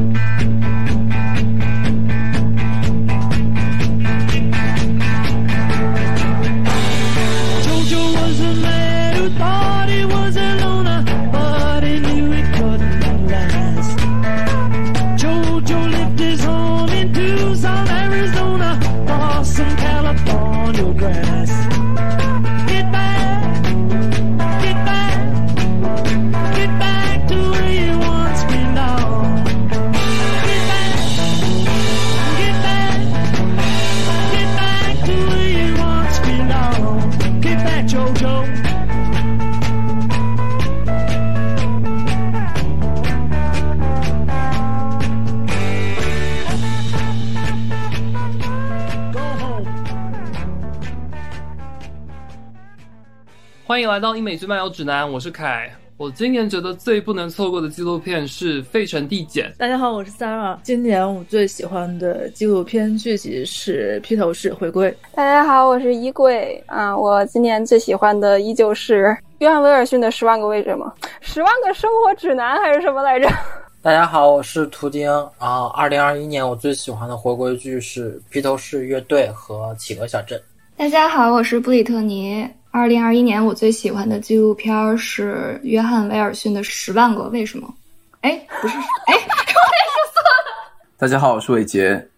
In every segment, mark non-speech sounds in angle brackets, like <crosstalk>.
欢迎英美剧漫游指南，我是凯。我今年觉得最不能错过的纪录片是《费城递减》。大家好，我是 Sarah。今年我最喜欢的纪录片剧集是《披头士回归》。大家好，我是衣柜啊。我今年最喜欢的依旧是约翰威尔逊的《十万个为什么》，十万个生活指南还是什么来着？大家好，我是图丁啊。二零二一年我最喜欢的回归剧是《披头士乐队》和《企鹅小镇》。大家好，我是布里特尼。二零二一年我最喜欢的纪录片是约翰威尔逊的《十万个为什么》。哎，不是，哎，我也说错了。大家好，我是伟杰。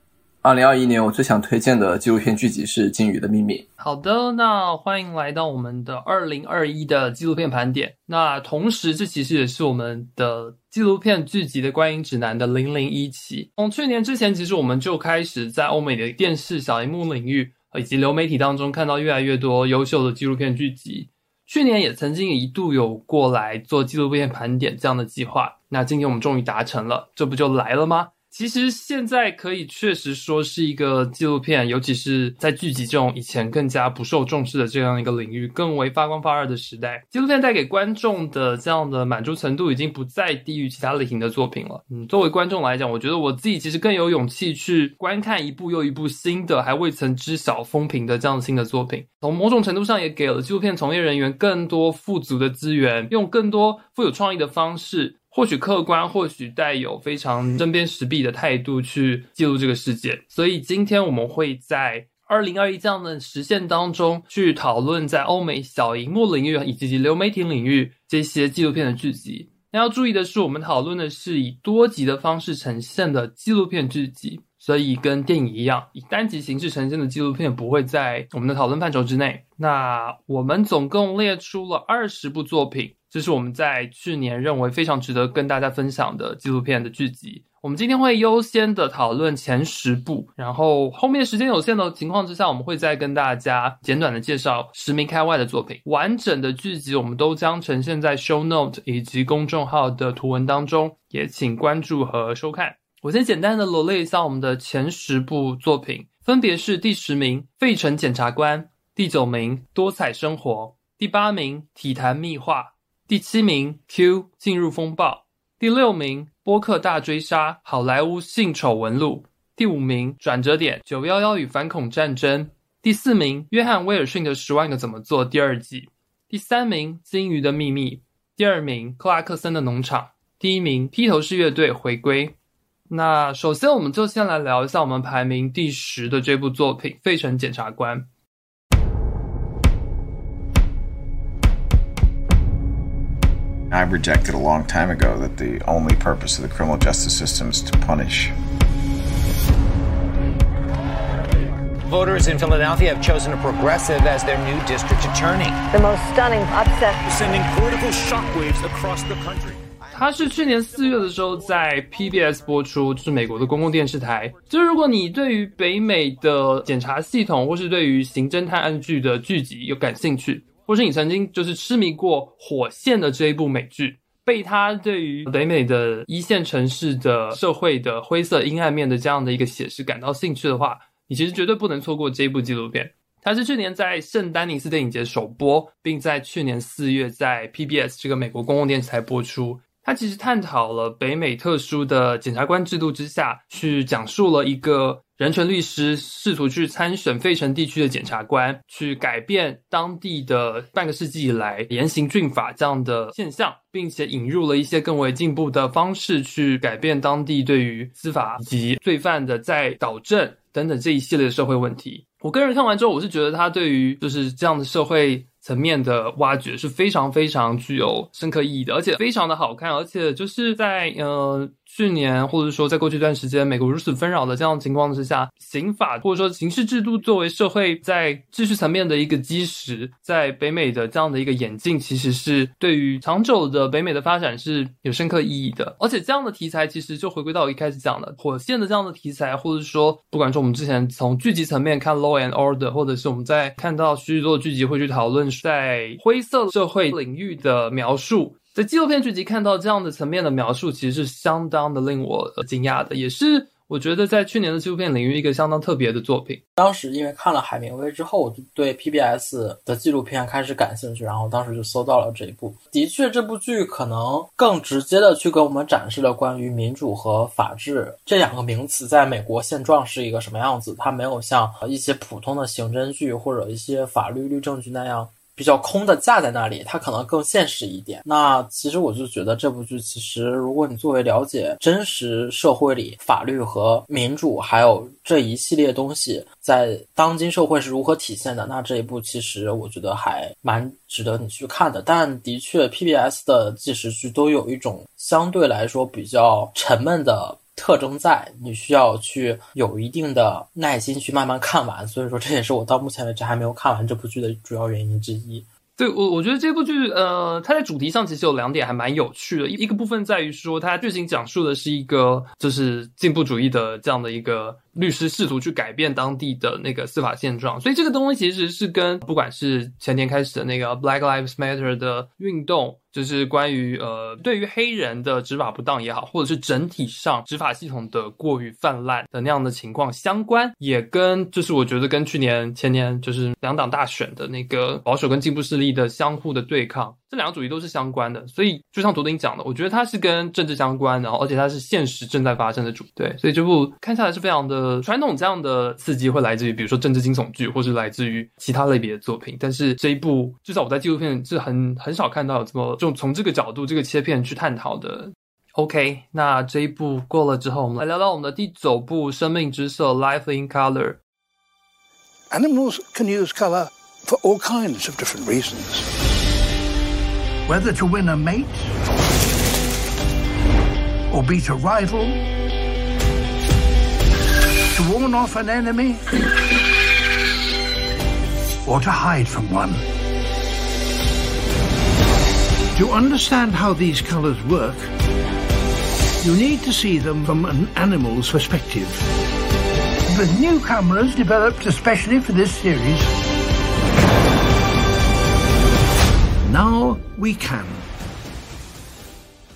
二零二一年我最想推荐的纪录片剧集是《鲸鱼的秘密》。好的，那欢迎来到我们的二零二一的纪录片盘点。那同时，这其实也是我们的纪录片剧集的观影指南的零零一期。从去年之前，其实我们就开始在欧美的电视小荧幕领域。以及流媒体当中看到越来越多优秀的纪录片剧集，去年也曾经一度有过来做纪录片盘点这样的计划，那今天我们终于达成了，这不就来了吗？其实现在可以确实说是一个纪录片，尤其是在剧集这种以前更加不受重视的这样一个领域，更为发光发热的时代。纪录片带给观众的这样的满足程度，已经不再低于其他类型的作品了。嗯，作为观众来讲，我觉得我自己其实更有勇气去观看一部又一部新的，还未曾知晓风评的这样新的作品。从某种程度上，也给了纪录片从业人员更多富足的资源，用更多富有创意的方式。或许客观，或许带有非常针砭时弊的态度去记录这个世界。所以今天我们会在二零二一这样的实现当中，去讨论在欧美小荧幕领域以及流媒体领域这些纪录片的剧集。那要注意的是，我们讨论的是以多集的方式呈现的纪录片剧集，所以跟电影一样，以单集形式呈现的纪录片不会在我们的讨论范畴之内。那我们总共列出了二十部作品。这是我们在去年认为非常值得跟大家分享的纪录片的剧集。我们今天会优先的讨论前十部，然后后面时间有限的情况之下，我们会再跟大家简短的介绍十名开外的作品。完整的剧集我们都将呈现在 Show Note 以及公众号的图文当中，也请关注和收看。我先简单的罗列一下我们的前十部作品，分别是第十名《费城检察官》，第九名《多彩生活》，第八名《体坛秘话》。第七名，Q 进入风暴；第六名，波克大追杀，好莱坞性丑闻录；第五名，转折点九幺幺与反恐战争；第四名，约翰威尔逊的十万个怎么做第二季；第三名，鲸鱼的秘密；第二名，克拉克森的农场；第一名，披头士乐队回归。那首先，我们就先来聊一下我们排名第十的这部作品《费城检察官》。I rejected a long time ago that the only purpose of the criminal justice system is to punish. Voters in Philadelphia have chosen a progressive as their new district attorney. The most stunning upset. Sending political shockwaves across the country. 它是去年四月的时候在 PBS 播出，就是美国的公共电视台。就是如果你对于北美的检察系统，或是对于刑侦探案剧的剧集有感兴趣，或是你曾经就是痴迷过《火线》的这一部美剧，被他对于北美的一线城市的社会的灰色阴暗面的这样的一个写实感到兴趣的话，你其实绝对不能错过这一部纪录片。它是去年在圣丹尼斯电影节首播，并在去年四月在 PBS 这个美国公共电视台播出。他其实探讨了北美特殊的检察官制度之下，去讲述了一个人权律师试图去参选费城地区的检察官，去改变当地的半个世纪以来严刑峻法这样的现象，并且引入了一些更为进步的方式去改变当地对于司法以及罪犯的再导正等等这一系列的社会问题。我个人看完之后，我是觉得他对于就是这样的社会。层面的挖掘是非常非常具有深刻意义的，而且非常的好看，而且就是在嗯。去年，或者说在过去一段时间，美国如此纷扰的这样的情况之下，刑法或者说刑事制度作为社会在秩序层面的一个基石，在北美的这样的一个演进，其实是对于长久的北美的发展是有深刻意义的。而且这样的题材其实就回归到我一开始讲的火线的这样的题材，或者说不管是我们之前从剧集层面看《Law and Order》，或者是我们在看到许多的剧集会去讨论在灰色社会领域的描述。在纪录片剧集看到这样的层面的描述，其实是相当的令我惊讶的，也是我觉得在去年的纪录片领域一个相当特别的作品。当时因为看了海明威之后，我就对 PBS 的纪录片开始感兴趣，然后当时就搜到了这一部。的确，这部剧可能更直接的去给我们展示了关于民主和法治这两个名词在美国现状是一个什么样子。它没有像一些普通的刑侦剧或者一些法律律政剧那样。比较空的架在那里，它可能更现实一点。那其实我就觉得这部剧，其实如果你作为了解真实社会里法律和民主，还有这一系列东西在当今社会是如何体现的，那这一部其实我觉得还蛮值得你去看的。但的确，PBS 的纪实剧都有一种相对来说比较沉闷的。特征在，你需要去有一定的耐心去慢慢看完，所以说这也是我到目前为止还没有看完这部剧的主要原因之一。对我，我觉得这部剧，呃，它在主题上其实有两点还蛮有趣的。一一个部分在于说，它剧情讲述的是一个就是进步主义的这样的一个律师试图去改变当地的那个司法现状，所以这个东西其实是跟不管是前年开始的那个 Black Lives Matter 的运动。就是关于呃，对于黑人的执法不当也好，或者是整体上执法系统的过于泛滥的那样的情况相关，也跟就是我觉得跟去年前年就是两党大选的那个保守跟进步势力的相互的对抗。这两个主题都是相关的，所以就像图丁讲的，我觉得它是跟政治相关，然后而且它是现实正在发生的主对，所以这部看下来是非常的传统，这样的刺激会来自于比如说政治惊悚剧，或是来自于其他类别的作品。但是这一部至少我在纪录片是很很少看到有这么这种从这个角度这个切片去探讨的。OK，那这一部过了之后，我们来聊聊我们的第九部《生命之色》（Life in Color）。Animals can use color for all kinds of different reasons. whether to win a mate or beat a rival, to warn off an enemy or to hide from one. To understand how these colors work, you need to see them from an animal's perspective. The new cameras developed especially for this series Now we can。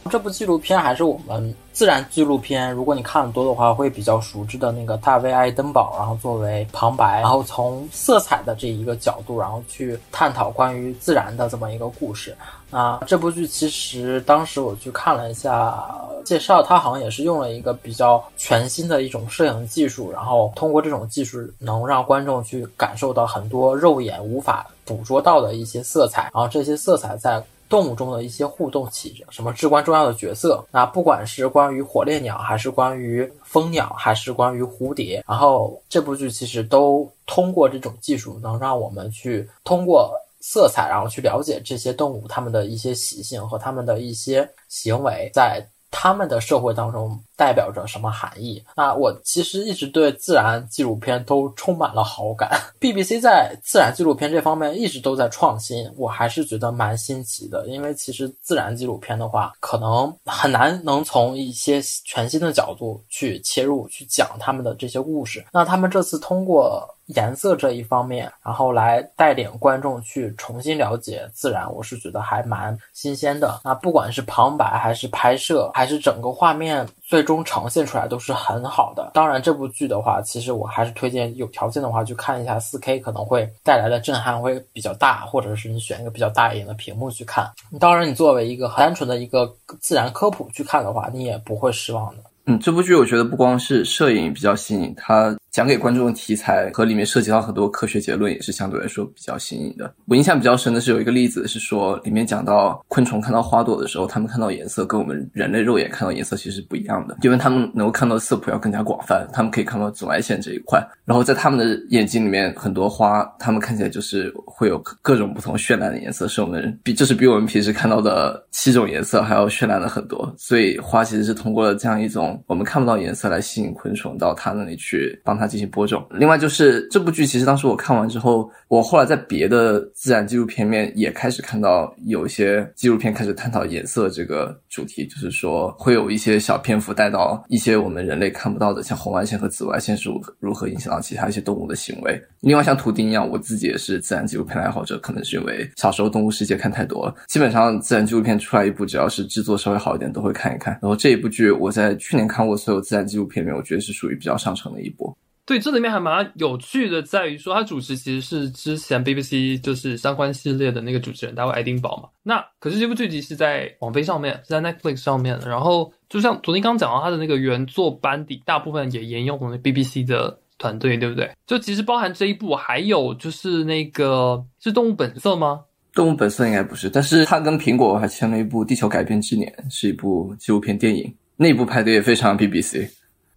这部纪录片还是我们自然纪录片，如果你看的多的话，会比较熟知的那个大卫·爱登堡，然后作为旁白，然后从色彩的这一个角度，然后去探讨关于自然的这么一个故事。 啊，这部剧其实当时我去看了一下介绍，它好像也是用了一个比较全新的一种摄影技术，然后通过这种技术能让观众去感受到很多肉眼无法捕捉到的一些色彩，然后这些色彩在。动物中的一些互动起着什么至关重要的角色？那不管是关于火烈鸟，还是关于蜂鸟，还是关于蝴蝶，然后这部剧其实都通过这种技术，能让我们去通过色彩，然后去了解这些动物它们的一些习性和它们的一些行为，在。它们的社会当中代表着什么含义？那我其实一直对自然纪录片都充满了好感。<laughs> BBC 在自然纪录片这方面一直都在创新，我还是觉得蛮新奇的。因为其实自然纪录片的话，可能很难能从一些全新的角度去切入去讲他们的这些故事。那他们这次通过。颜色这一方面，然后来带领观众去重新了解自然，我是觉得还蛮新鲜的。那不管是旁白，还是拍摄，还是整个画面最终呈现出来都是很好的。当然，这部剧的话，其实我还是推荐有条件的话去看一下 4K，可能会带来的震撼会比较大，或者是你选一个比较大一点的屏幕去看。当然，你作为一个单纯的一个自然科普去看的话，你也不会失望的。嗯，这部剧我觉得不光是摄影比较细腻，它讲给观众的题材和里面涉及到很多科学结论也是相对来说比较新颖的。我印象比较深的是有一个例子是说，里面讲到昆虫看到花朵的时候，它们看到颜色跟我们人类肉眼看到颜色其实是不一样的，因为它们能够看到色谱要更加广泛，它们可以看到紫外线这一块。然后在它们的眼睛里面，很多花它们看起来就是会有各种不同绚烂的颜色，是我们比就是比我们平时看到的七种颜色还要绚烂的很多。所以花其实是通过了这样一种我们看不到颜色来吸引昆虫到它那里去帮它进行播种。另外就是这部剧，其实当时我看完之后，我后来在别的自然纪录片面也开始看到有一些纪录片开始探讨颜色这个主题，就是说会有一些小篇幅带到一些我们人类看不到的，像红外线和紫外线是如何如何影响到其他一些动物的行为。另外像图钉一样，我自己也是自然纪录片爱好者，可能是因为小时候动物世界看太多了，基本上自然纪录片出来一部，只要是制作稍微好一点，都会看一看。然后这一部剧我在去年看过所有自然纪录片里面，我觉得是属于比较上乘的一部。对，这里面还蛮有趣的，在于说他主持其实是之前 BBC 就是相关系列的那个主持人，大卫爱丁堡嘛。那可是这部剧集是在网飞上面，是在 Netflix 上面的。然后就像昨天刚讲到，他的那个原作班底大部分也沿用我们 BBC 的团队，对不对？就其实包含这一部，还有就是那个是《动物本色》吗？《动物本色》应该不是，但是他跟苹果还签了一部《地球改变之年》，是一部纪录片电影，那部拍的也非常 BBC。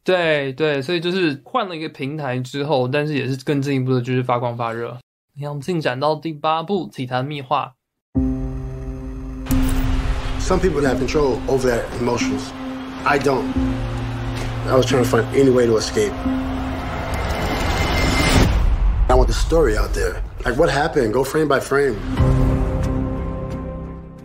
对对，所以就是换了一个平台之后，但是也是更进一步的，就是发光发热。你看，进展到第八步《体坛秘话》。Some people have control over their emotions. I don't. I was trying to find any way to escape. I want the story out there. Like what happened? Go frame by frame.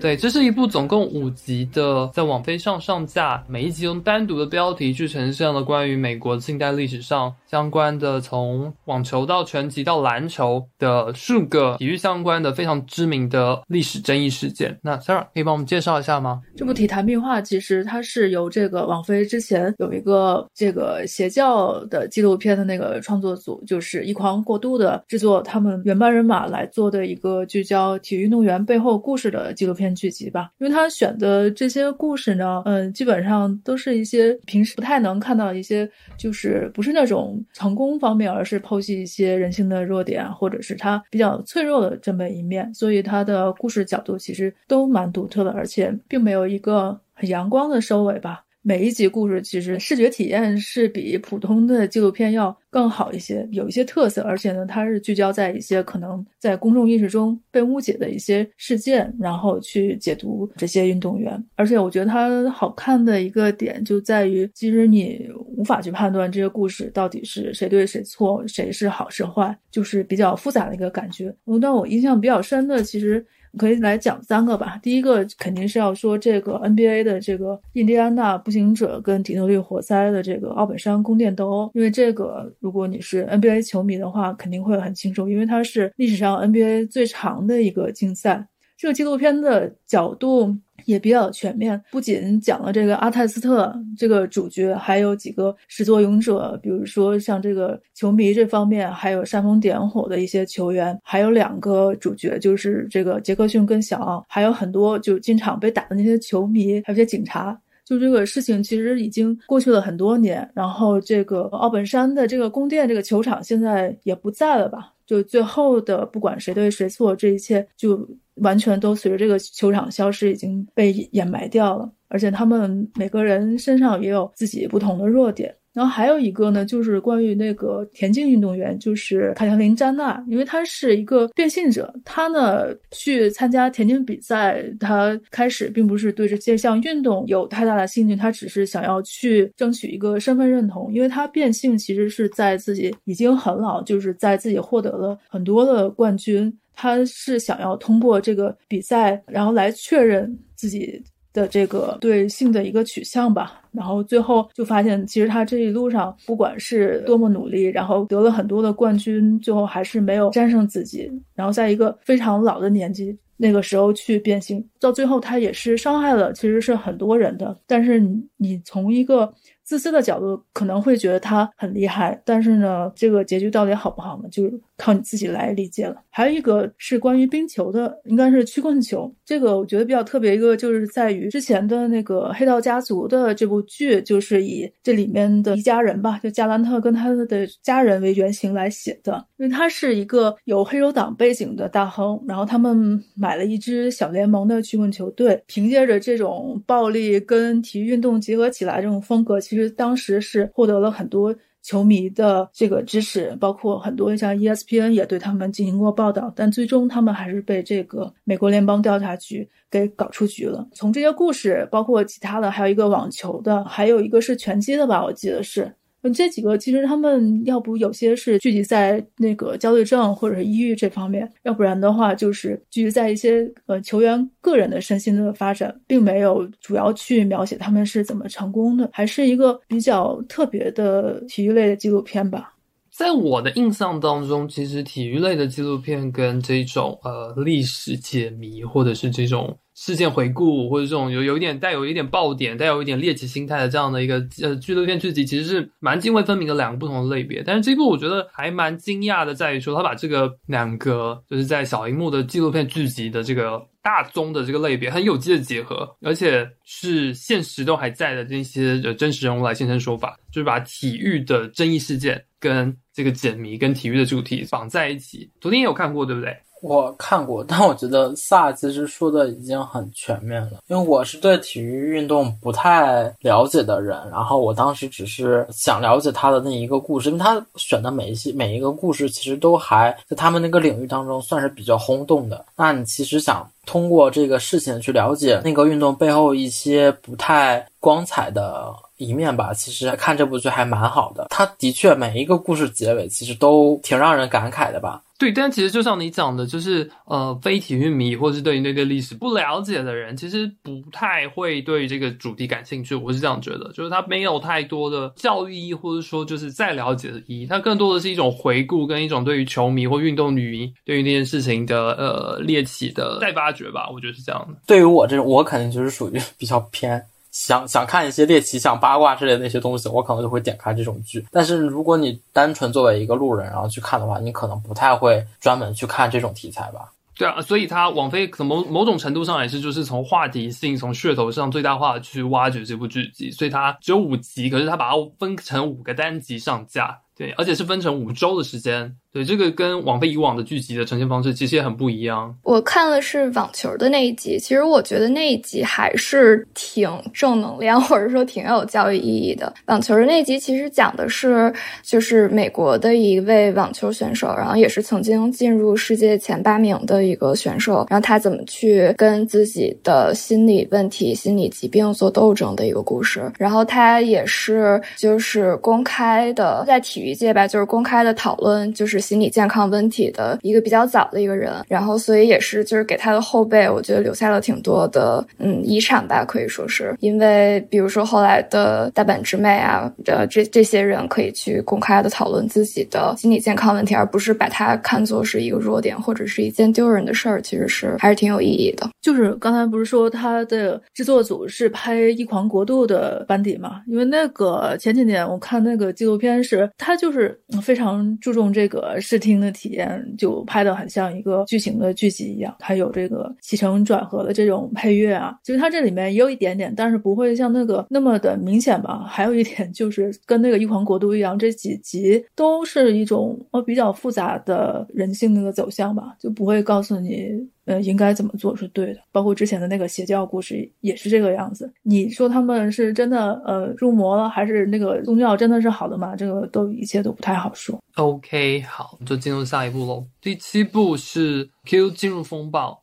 对，这是一部总共五集的，在网飞上上架，每一集用单独的标题去呈现了关于美国近代历史上相关的，从网球到拳击到篮球的数个体育相关的非常知名的历史争议事件。那 Sarah 可以帮我们介绍一下吗？这部《体坛壁画》其实它是由这个网飞之前有一个这个邪教的纪录片的那个创作组，就是一狂过度的制作他们原班人马来做的一个聚焦体育运动员背后故事的纪录片剧集吧。因为他选的这些故事呢，嗯，基本上都是一些平时不太能看到一些，就是不是那种成功方面，而是剖析一些人性的弱点，或者是他比较脆弱的这么一面。所以他的故事角度其实都蛮独特的，而且并没有一个很阳光的收尾吧。每一集故事其实视觉体验是比普通的纪录片要更好一些，有一些特色，而且呢，它是聚焦在一些可能在公众意识中被误解的一些事件，然后去解读这些运动员。而且我觉得它好看的一个点就在于，其实你无法去判断这些故事到底是谁对谁错，谁是好是坏，就是比较复杂的一个感觉。但我印象比较深的，其实。可以来讲三个吧。第一个肯定是要说这个 NBA 的这个印第安纳步行者跟底特律活塞的这个奥本山宫殿斗殴，因为这个如果你是 NBA 球迷的话，肯定会很清楚，因为它是历史上 NBA 最长的一个竞赛。这个纪录片的角度也比较全面，不仅讲了这个阿泰斯特这个主角，还有几个始作俑者，比如说像这个球迷这方面，还有煽风点火的一些球员，还有两个主角，就是这个杰克逊跟小奥，还有很多就经常被打的那些球迷，还有些警察。就这个事情其实已经过去了很多年，然后这个奥本山的这个宫殿这个球场现在也不在了吧？就最后的不管谁对谁错，这一切就完全都随着这个球场消失，已经被掩埋掉了。而且他们每个人身上也有自己不同的弱点。然后还有一个呢，就是关于那个田径运动员，就是卡特琳·詹娜，因为她是一个变性者，她呢去参加田径比赛，她开始并不是对这些项运动有太大的兴趣，她只是想要去争取一个身份认同，因为她变性其实是在自己已经很老，就是在自己获得了很多的冠军，她是想要通过这个比赛，然后来确认自己。的这个对性的一个取向吧，然后最后就发现，其实他这一路上不管是多么努力，然后得了很多的冠军，最后还是没有战胜自己。然后在一个非常老的年纪，那个时候去变性，到最后他也是伤害了，其实是很多人的。但是你从一个自私的角度，可能会觉得他很厉害，但是呢，这个结局到底好不好呢？就是靠你自己来理解了。还有一个是关于冰球的，应该是曲棍球。这个我觉得比较特别，一个就是在于之前的那个《黑道家族》的这部剧，就是以这里面的一家人吧，就加兰特跟他的家人为原型来写的。因为他是一个有黑手党背景的大亨，然后他们买了一支小联盟的曲棍球队，凭借着这种暴力跟体育运动结合起来这种风格，其其实当时是获得了很多。球迷的这个支持，包括很多像 ESPN 也对他们进行过报道，但最终他们还是被这个美国联邦调查局给搞出局了。从这些故事，包括其他的，还有一个网球的，还有一个是拳击的吧，我记得是。嗯，这几个其实他们要不有些是聚集在那个焦虑症或者是抑郁这方面，要不然的话就是聚集在一些呃球员个人的身心的发展，并没有主要去描写他们是怎么成功的，还是一个比较特别的体育类的纪录片吧。在我的印象当中，其实体育类的纪录片跟这种呃历史解谜或者是这种。事件回顾或者这种有有一点带有一点爆点、带有一点猎奇心态的这样的一个呃纪录片剧集，其实是蛮泾渭分明的两个不同的类别。但是这部我觉得还蛮惊讶的，在于说他把这个两个就是在小荧幕的纪录片剧集的这个大宗的这个类别很有机的结合，而且是现实都还在的这些呃真实人物来现身说法，就是把体育的争议事件跟这个解谜跟体育的主题绑在一起。昨天也有看过，对不对？我看过，但我觉得萨其实说的已经很全面了。因为我是对体育运动不太了解的人，然后我当时只是想了解他的那一个故事，因为他选的每一些每一个故事其实都还在他们那个领域当中算是比较轰动的。那你其实想通过这个事情去了解那个运动背后一些不太光彩的一面吧，其实看这部剧还蛮好的。它的确每一个故事结尾其实都挺让人感慨的吧。对，但其实就像你讲的，就是呃，非体育迷或是对于那个历史不了解的人，其实不太会对这个主题感兴趣。我是这样觉得，就是它没有太多的教育意义，或者说就是再了解的意义。它更多的是一种回顾，跟一种对于球迷或运动迷对于那件事情的呃猎奇的再发掘吧。我觉得是这样的。对于我这种，我肯定就是属于 <laughs> 比较偏。想想看一些猎奇、像八卦之类那些东西，我可能就会点开这种剧。但是如果你单纯作为一个路人然后去看的话，你可能不太会专门去看这种题材吧。对啊，所以它网飞可能某某种程度上也是就是从话题性、从噱头上最大化去挖掘这部剧集，所以它只有五集，可是它把它分成五个单集上架，对，而且是分成五周的时间。对这个跟网飞以往的剧集的呈现方式其实也很不一样。我看了是网球的那一集，其实我觉得那一集还是挺正能量，或者说挺有教育意义的。网球的那一集其实讲的是，就是美国的一位网球选手，然后也是曾经进入世界前八名的一个选手，然后他怎么去跟自己的心理问题、心理疾病做斗争的一个故事。然后他也是就是公开的，在体育界吧，就是公开的讨论，就是。心理健康问题的一个比较早的一个人，然后所以也是就是给他的后辈，我觉得留下了挺多的嗯遗产吧，可以说是因为比如说后来的大阪直美啊，呃这这些人可以去公开的讨论自己的心理健康问题，而不是把它看作是一个弱点或者是一件丢人的事儿，其实是还是挺有意义的。就是刚才不是说他的制作组是拍《异狂国度》的班底嘛？因为那个前几年我看那个纪录片是，他就是非常注重这个。视听的体验就拍的很像一个剧情的剧集一样，它有这个起承转合的这种配乐啊，其实它这里面也有一点点，但是不会像那个那么的明显吧。<laughs> 还有一点就是跟那个《一狂国度》一样，这几集都是一种呃比较复杂的人性那个走向吧，就不会告诉你。呃，应该怎么做是对的？包括之前的那个邪教故事也是这个样子。你说他们是真的呃入魔了，还是那个宗教真的是好的吗？这个都一切都不太好说。OK，好，就进入下一步喽。第七步是 Q 进入风暴。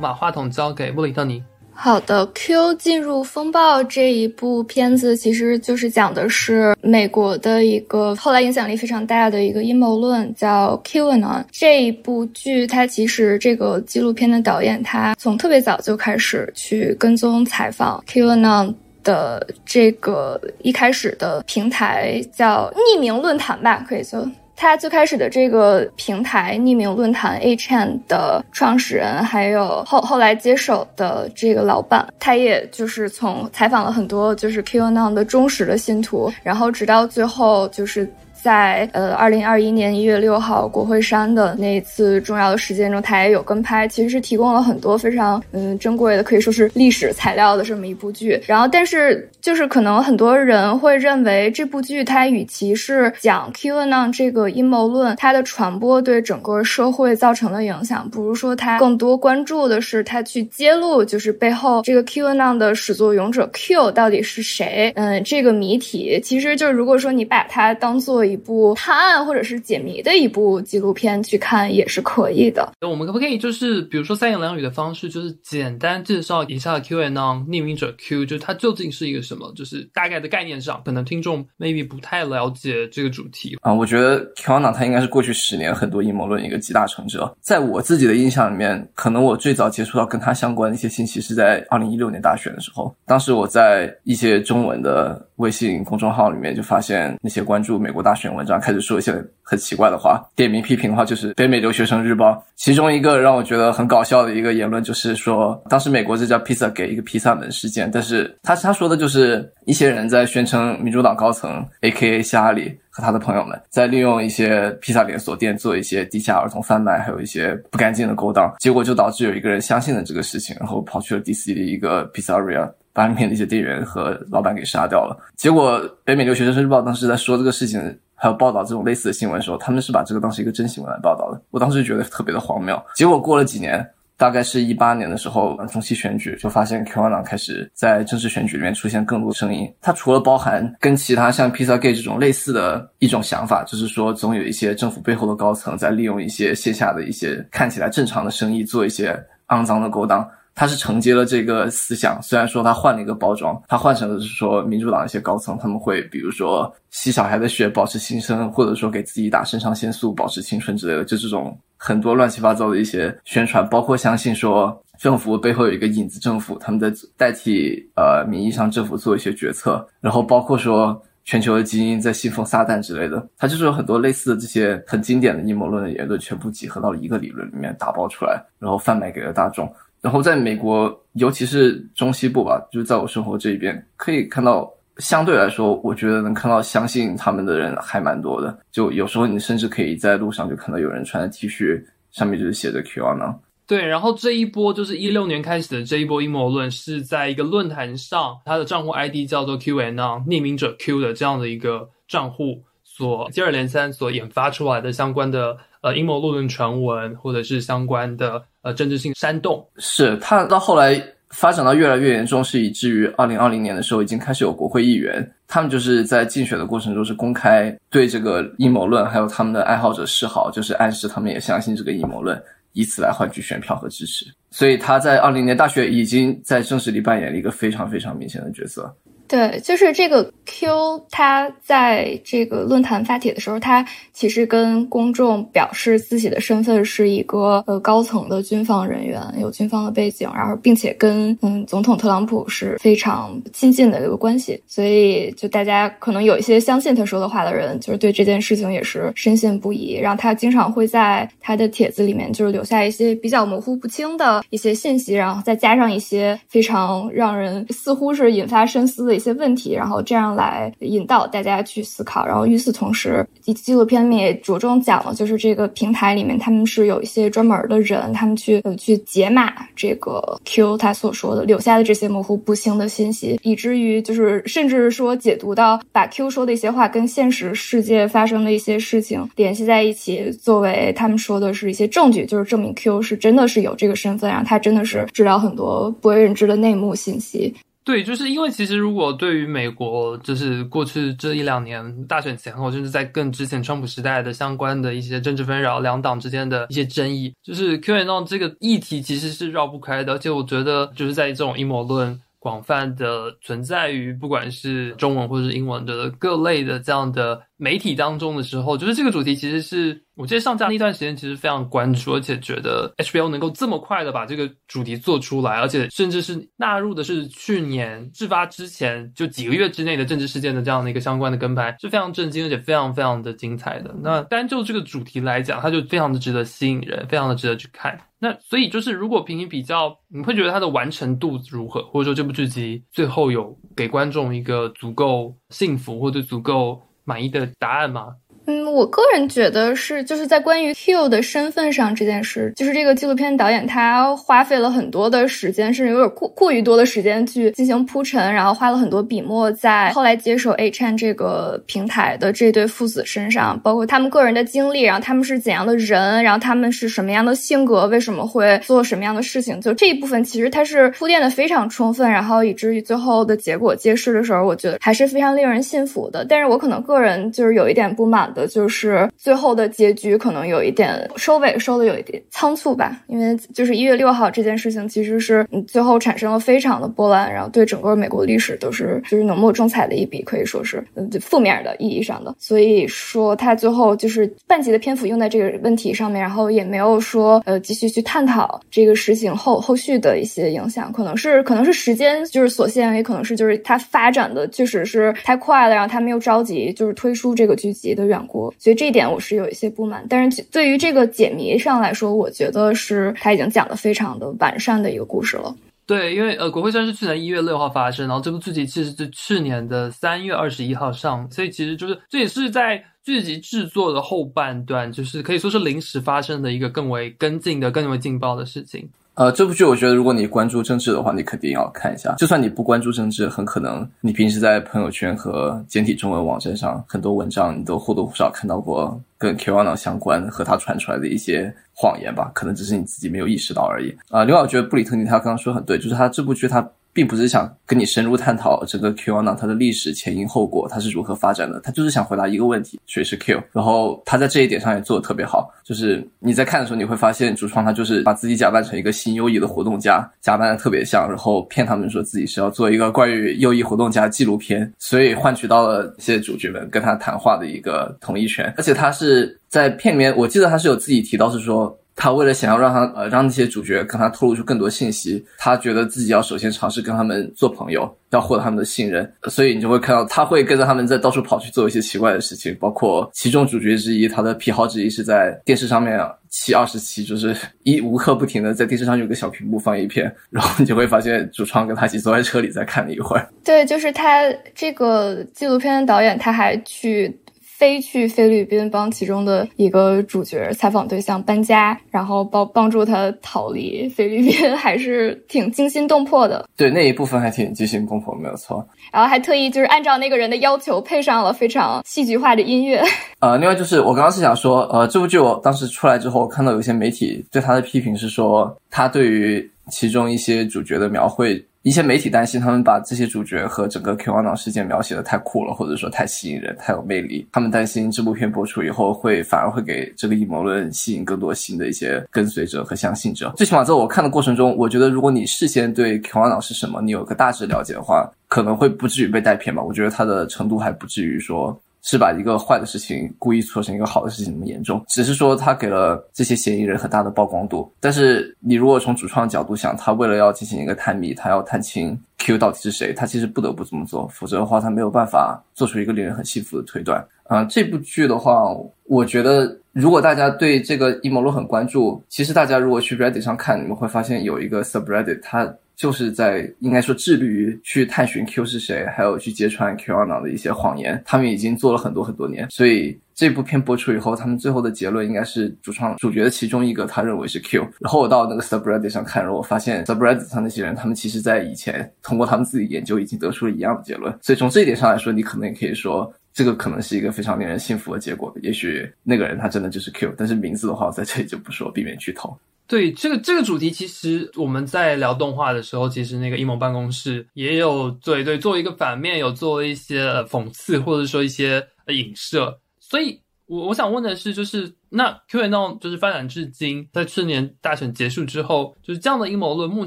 把话筒交给布里特尼。好的，Q 进入风暴这一部片子，其实就是讲的是美国的一个后来影响力非常大的一个阴谋论，叫 QAnon。这一部剧，它其实这个纪录片的导演，他从特别早就开始去跟踪采访 QAnon。的这个一开始的平台叫匿名论坛吧，可以说。他最开始的这个平台匿名论坛 A Chan 的创始人，还有后后来接手的这个老板，他也就是从采访了很多就是 QAnon 的忠实的信徒，然后直到最后就是。在呃，二零二一年一月六号国会山的那一次重要的事件中，他也有跟拍，其实是提供了很多非常嗯珍贵的，可以说是历史材料的这么一部剧。然后，但是就是可能很多人会认为这部剧它与其是讲 QAnon 这个阴谋论，它的传播对整个社会造成的影响，不如说它更多关注的是它去揭露，就是背后这个 QAnon 的始作俑者 Q 到底是谁？嗯，这个谜题，其实就是如果说你把它当做一部探案或者是解谜的一部纪录片去看也是可以的。我们可不可以就是比如说三言两语的方式，就是简单介绍一下 QAnon 匿名者 Q，就是它究竟是一个什么？就是大概的概念上，可能听众 maybe 不太了解这个主题啊。我觉得 QAnon 它应该是过去十年很多阴谋论一个集大成者。在我自己的印象里面，可能我最早接触到跟它相关的一些信息是在二零一六年大选的时候，当时我在一些中文的微信公众号里面就发现那些关注美国大选文章。开始说一些很奇怪的话，点名批评的话，就是北美留学生日报。其中一个让我觉得很搞笑的一个言论，就是说当时美国这叫披萨给一个披萨门事件，但是他他说的就是一些人在宣称民主党高层 A.K.A. 希拉里和他的朋友们在利用一些披萨连锁店做一些地下儿童贩卖，还有一些不干净的勾当，结果就导致有一个人相信了这个事情，然后跑去了 D.C. 的一个 Pizzeria。把里面的一些店员和老板给杀掉了。结果北美留学生日报当时在说这个事情，还有报道这种类似的新闻的时候，他们是把这个当成一个真新闻来报道的。我当时觉得特别的荒谬。结果过了几年，大概是一八年的时候，中期选举就发现 QAnon 开始在正式选举里面出现更多声音。它除了包含跟其他像 Pizza Gate 这种类似的一种想法，就是说总有一些政府背后的高层在利用一些线下的一些看起来正常的生意做一些肮脏的勾当。他是承接了这个思想，虽然说他换了一个包装，他换成的是说民主党一些高层他们会，比如说吸小孩的血保持新生，或者说给自己打肾上腺素保持青春之类的，就这种很多乱七八糟的一些宣传，包括相信说政府背后有一个影子政府，他们在代替呃名义上政府做一些决策，然后包括说全球的精英在信奉撒旦之类的，他就是有很多类似的这些很经典的阴谋论的言论，全部集合到了一个理论里面打包出来，然后贩卖给了大众。然后在美国，尤其是中西部吧，就是在我生活这一边，可以看到，相对来说，我觉得能看到相信他们的人还蛮多的。就有时候你甚至可以在路上就看到有人穿的 T 恤，上面就是写着 QAnon。对，然后这一波就是一六年开始的这一波阴谋论，是在一个论坛上，他的账户 ID 叫做 qnon 匿名者 Q 的这样的一个账户所接二连三所引发出来的相关的。呃，阴谋论传闻，或者是相关的呃政治性煽动，是他到后来发展到越来越严重，是以至于二零二零年的时候，已经开始有国会议员，他们就是在竞选的过程中是公开对这个阴谋论，还有他们的爱好者示好，就是暗示他们也相信这个阴谋论，以此来换取选票和支持。所以他在二零年大学已经在正式里扮演了一个非常非常明显的角色。对，就是这个 Q，他在这个论坛发帖的时候，他其实跟公众表示自己的身份是一个呃高层的军方人员，有军方的背景，然后并且跟嗯总统特朗普是非常亲近的一个关系，所以就大家可能有一些相信他说的话的人，就是对这件事情也是深信不疑。然后他经常会在他的帖子里面就是留下一些比较模糊不清的一些信息，然后再加上一些非常让人似乎是引发深思的。一些问题，然后这样来引导大家去思考。然后与此同时，纪录片里面也着重讲了，就是这个平台里面他们是有一些专门的人，他们去呃去解码这个 Q 他所说的留下的这些模糊不清的信息，以至于就是甚至说解读到把 Q 说的一些话跟现实世界发生的一些事情联系在一起，作为他们说的是一些证据，就是证明 Q 是真的是有这个身份，然后他真的是知道很多不为人知的内幕信息。对，就是因为其实如果对于美国，就是过去这一两年大选前后，甚至在更之前川普时代的相关的一些政治纷扰、两党之间的一些争议，就是 QAnon 这个议题其实是绕不开的。而且我觉得，就是在这种阴谋论广泛的存在于不管是中文或者是英文的各类的这样的媒体当中的时候，就是这个主题其实是。我记得上架那段时间其实非常关注，而且觉得 HBO 能够这么快的把这个主题做出来，而且甚至是纳入的是去年事发之前就几个月之内的政治事件的这样的一个相关的跟拍，是非常震惊而且非常非常的精彩的。那单就这个主题来讲，它就非常的值得吸引人，非常的值得去看。那所以就是如果平行比较，你会觉得它的完成度如何，或者说这部剧集最后有给观众一个足够幸福或者足够满意的答案吗？嗯，我个人觉得是，就是在关于 Q 的身份上这件事，就是这个纪录片导演他花费了很多的时间，甚至有点过过于多的时间去进行铺陈，然后花了很多笔墨在后来接手 H N 这个平台的这对父子身上，包括他们个人的经历，然后他们是怎样的人，然后他们是什么样的性格，为什么会做什么样的事情，就这一部分其实他是铺垫的非常充分，然后以至于最后的结果揭示的时候，我觉得还是非常令人信服的。但是我可能个人就是有一点不满。就是最后的结局可能有一点收尾收的有一点仓促吧，因为就是一月六号这件事情其实是最后产生了非常的波澜，然后对整个美国历史都是就是浓墨重彩的一笔，可以说是嗯负面的意义上的。所以说他最后就是半集的篇幅用在这个问题上面，然后也没有说呃继续去探讨这个事情后后续的一些影响，可能是可能是时间就是所限，也可能是就是它发展的确实是太快了，然后他没有着急就是推出这个剧集的缘。国，所以这一点我是有一些不满。但是对于这个解谜上来说，我觉得是他已经讲的非常的完善的一个故事了。对，因为呃，国会山是去年一月六号发生，然后这部剧集其实是去年的三月二十一号上，所以其实就是这也是在剧集制作的后半段，就是可以说是临时发生的一个更为跟进的、更为劲爆的事情。呃，这部剧我觉得，如果你关注政治的话，你肯定要看一下。就算你不关注政治，很可能你平时在朋友圈和简体中文网站上很多文章，你都或多或少看到过跟 Q 二 a 相关和他传出来的一些谎言吧？可能只是你自己没有意识到而已。啊，另外我觉得布里特尼他刚刚说很对，就是他这部剧他。并不是想跟你深入探讨整个 Q 呢它的历史前因后果，它是如何发展的。他就是想回答一个问题：谁是 Q？然后他在这一点上也做的特别好。就是你在看的时候，你会发现主创他就是把自己假扮成一个新右翼的活动家，假扮的特别像，然后骗他们说自己是要做一个关于右翼活动家纪录片，所以换取到了一些主角们跟他谈话的一个同意权。而且他是在片里面，我记得他是有自己提到是说。他为了想要让他呃让那些主角跟他透露出更多信息，他觉得自己要首先尝试跟他们做朋友，要获得他们的信任，所以你就会看到他会跟着他们在到处跑去做一些奇怪的事情，包括其中主角之一他的癖好之一是在电视上面骑二十七，就是一无刻不停的在电视上有个小屏幕放一片，然后你就会发现主创跟他一起坐在车里再看了一会儿。<laughs> <laughs> 对，就是他这个纪录片的导演他还去。飞去菲律宾帮其中的一个主角采访对象搬家，然后帮帮助他逃离菲律宾，<laughs> 还是挺惊心动魄的。对那一部分还挺惊心动魄，没有错。然后还特意就是按照那个人的要求配上了非常戏剧化的音乐。<laughs> 呃，另外就是我刚刚是想说，呃，这部剧我当时出来之后，看到有些媒体对他的批评是说，他对于其中一些主角的描绘。一些媒体担心他们把这些主角和整个 Q 二 a 事件描写的太酷了，或者说太吸引人、太有魅力。他们担心这部片播出以后，会反而会给这个阴谋论吸引更多新的一些跟随者和相信者。最起码在我看的过程中，我觉得如果你事先对 Q 二 a 是什么，你有个大致了解的话，可能会不至于被带偏吧。我觉得它的程度还不至于说。是把一个坏的事情故意做成一个好的事情那么严重，只是说他给了这些嫌疑人很大的曝光度。但是你如果从主创角度想，他为了要进行一个探秘，他要探清 Q 到底是谁，他其实不得不这么做，否则的话他没有办法做出一个令人很幸福的推断。啊，这部剧的话，我觉得如果大家对这个阴谋论很关注，其实大家如果去 Reddit 上看，你们会发现有一个 subreddit，它。就是在应该说致力于去探寻 Q 是谁，还有去揭穿 Q 二脑的一些谎言。他们已经做了很多很多年，所以这部片播出以后，他们最后的结论应该是主创主角的其中一个他认为是 Q。然后我到那个 subreddit 上看，然后我发现 subreddit 上那些人，他们其实在以前通过他们自己研究已经得出了一样的结论。所以从这一点上来说，你可能也可以说这个可能是一个非常令人信服的结果。也许那个人他真的就是 Q，但是名字的话我在这里就不说，避免剧透。对这个这个主题，其实我们在聊动画的时候，其实那个阴谋办公室也有对对做一个反面，有做一些讽刺，或者说一些影射。所以，我我想问的是，就是那 Q and A 就是发展至今，在去年大选结束之后，就是这样的阴谋论，目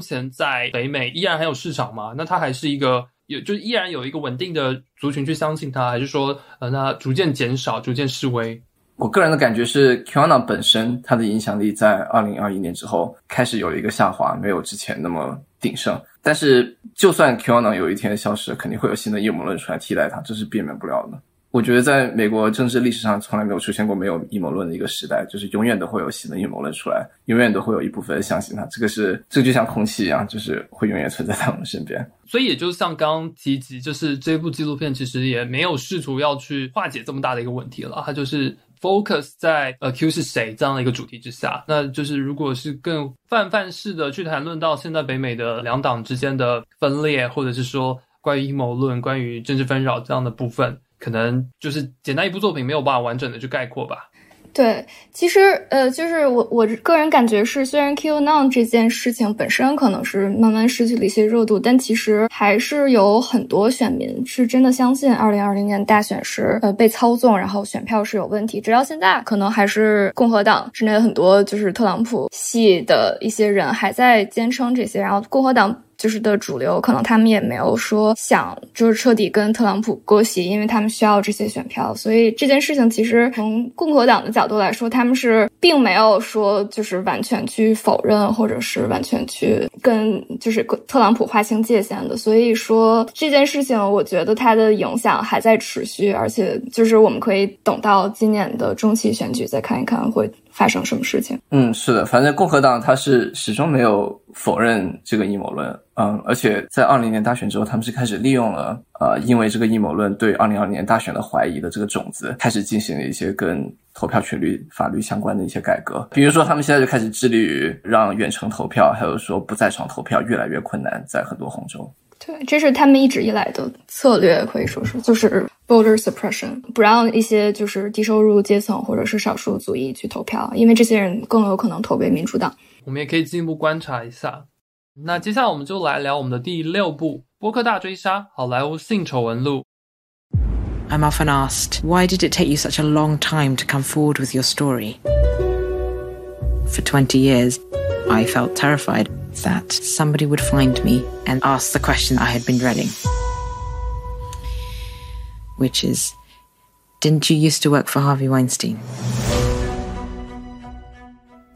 前在北美依然很有市场吗？那它还是一个有，就依然有一个稳定的族群去相信它，还是说呃，那逐渐减少，逐渐式微？我个人的感觉是，QAnon 本身它的影响力在二零二一年之后开始有一个下滑，没有之前那么鼎盛。但是，就算 QAnon 有一天消失，肯定会有新的阴谋论出来替代它，这是避免不了的。我觉得在美国政治历史上从来没有出现过没有阴谋论的一个时代，就是永远都会有新的阴谋论出来，永远都会有一部分人相信它。这个是这个就像空气一样，就是会永远存在在我们身边。所以也就像刚刚提及，就是这部纪录片其实也没有试图要去化解这么大的一个问题了，它就是 focus 在呃 Q 是谁这样的一个主题之下。那就是如果是更泛泛式的去谈论到现在北美的两党之间的分裂，或者是说关于阴谋论、关于政治纷扰这样的部分。可能就是简单一部作品没有办法完整的去概括吧。对，其实呃，就是我我个人感觉是，虽然 QAnon 这件事情本身可能是慢慢失去了一些热度，但其实还是有很多选民是真的相信二零二零年大选是呃被操纵，然后选票是有问题。直到现在，可能还是共和党之内很多就是特朗普系的一些人还在坚称这些，然后共和党。就是的主流，可能他们也没有说想就是彻底跟特朗普割席，因为他们需要这些选票。所以这件事情其实从共和党的角度来说，他们是并没有说就是完全去否认，或者是完全去跟就是特朗普划清界限的。所以说这件事情，我觉得它的影响还在持续，而且就是我们可以等到今年的中期选举再看一看会。发生什么事情？嗯，是的，反正共和党他是始终没有否认这个阴谋论，嗯，而且在二零年大选之后，他们是开始利用了呃，因为这个阴谋论对二零二零年大选的怀疑的这个种子，开始进行了一些跟投票权利法律相关的一些改革，比如说他们现在就开始致力于让远程投票，还有说不在场投票越来越困难，在很多红州。对，这是他们一直以来的策略，可以说是就是 voter suppression，不让一些就是低收入阶层或者是少数族裔去投票，因为这些人更有可能投给民主党。我们也可以进一步观察一下。那接下来我们就来聊我们的第六部《波克大追杀：好莱坞性丑闻录》。I'm often asked, why did it take you such a long time to come forward with your story? For 20 years, I felt terrified. that somebody would find me and ask the question I had been dreading. Which is, didn't you used to work for Harvey Weinstein?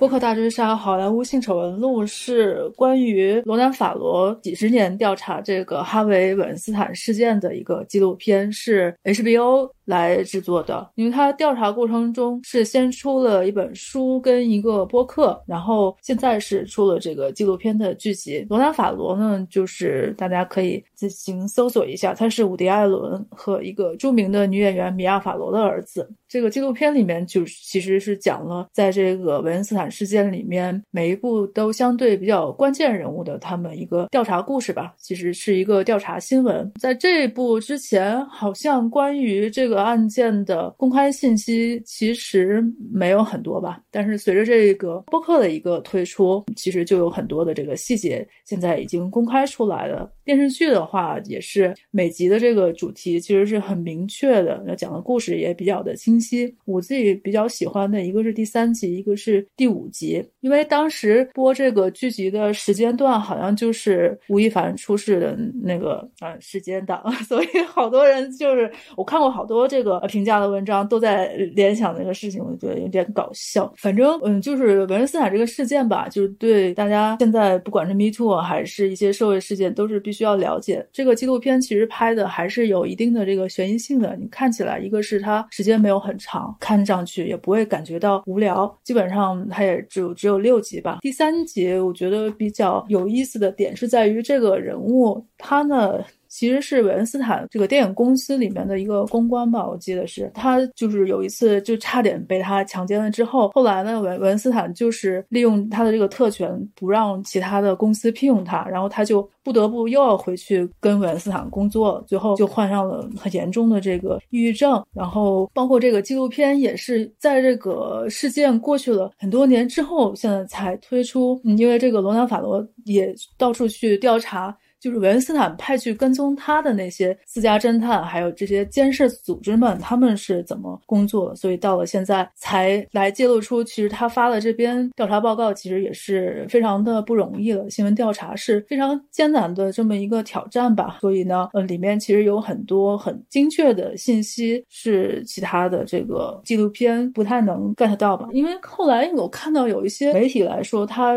《波克大追杀：好莱坞性丑闻录》是关于罗南·法罗几十年调查这个哈维·韦恩斯坦事件的一个纪录片，是 HBO 来制作的。因为他调查过程中是先出了一本书跟一个播客，然后现在是出了这个纪录片的剧集。罗南·法罗呢，就是大家可以自行搜索一下，他是伍迪·艾伦和一个著名的女演员米娅·法罗的儿子。这个纪录片里面就其实是讲了在这个维恩斯坦事件里面每一部都相对比较关键人物的他们一个调查故事吧，其实是一个调查新闻。在这一部之前，好像关于这个个案件的公开信息其实没有很多吧。但是随着这个播客的一个推出，其实就有很多的这个细节现在已经公开出来了。电视剧的话，也是每集的这个主题其实是很明确的，那讲的故事也比较的清晰。我自己比较喜欢的一个是第三集，一个是第五集，因为当时播这个剧集的时间段好像就是吴亦凡出事的那个呃时间档，<laughs> 所以好多人就是我看过好多这个评价的文章，都在联想那个事情，我觉得有点搞笑。反正嗯，就是文恩斯坦这个事件吧，就是对大家现在不管是 Me Too 还是一些社会事件，都是必须。要了解这个纪录片，其实拍的还是有一定的这个悬疑性的。你看起来，一个是它时间没有很长，看上去也不会感觉到无聊。基本上它也只有只有六集吧。第三集我觉得比较有意思的点是在于这个人物，他呢。其实是韦恩斯坦这个电影公司里面的一个公关吧，我记得是他就是有一次就差点被他强奸了之后，后来呢韦恩斯坦就是利用他的这个特权，不让其他的公司聘用他，然后他就不得不又要回去跟韦恩斯坦工作，最后就患上了很严重的这个抑郁症，然后包括这个纪录片也是在这个事件过去了很多年之后，现在才推出，因为这个罗南法罗也到处去调查。就是韦恩斯坦派去跟踪他的那些私家侦探，还有这些监视组织们，他们是怎么工作？所以到了现在才来揭露出，其实他发的这篇调查报告其实也是非常的不容易了。新闻调查是非常艰难的这么一个挑战吧。所以呢，呃，里面其实有很多很精确的信息，是其他的这个纪录片不太能 get 到吧？因为后来我看到有一些媒体来说，他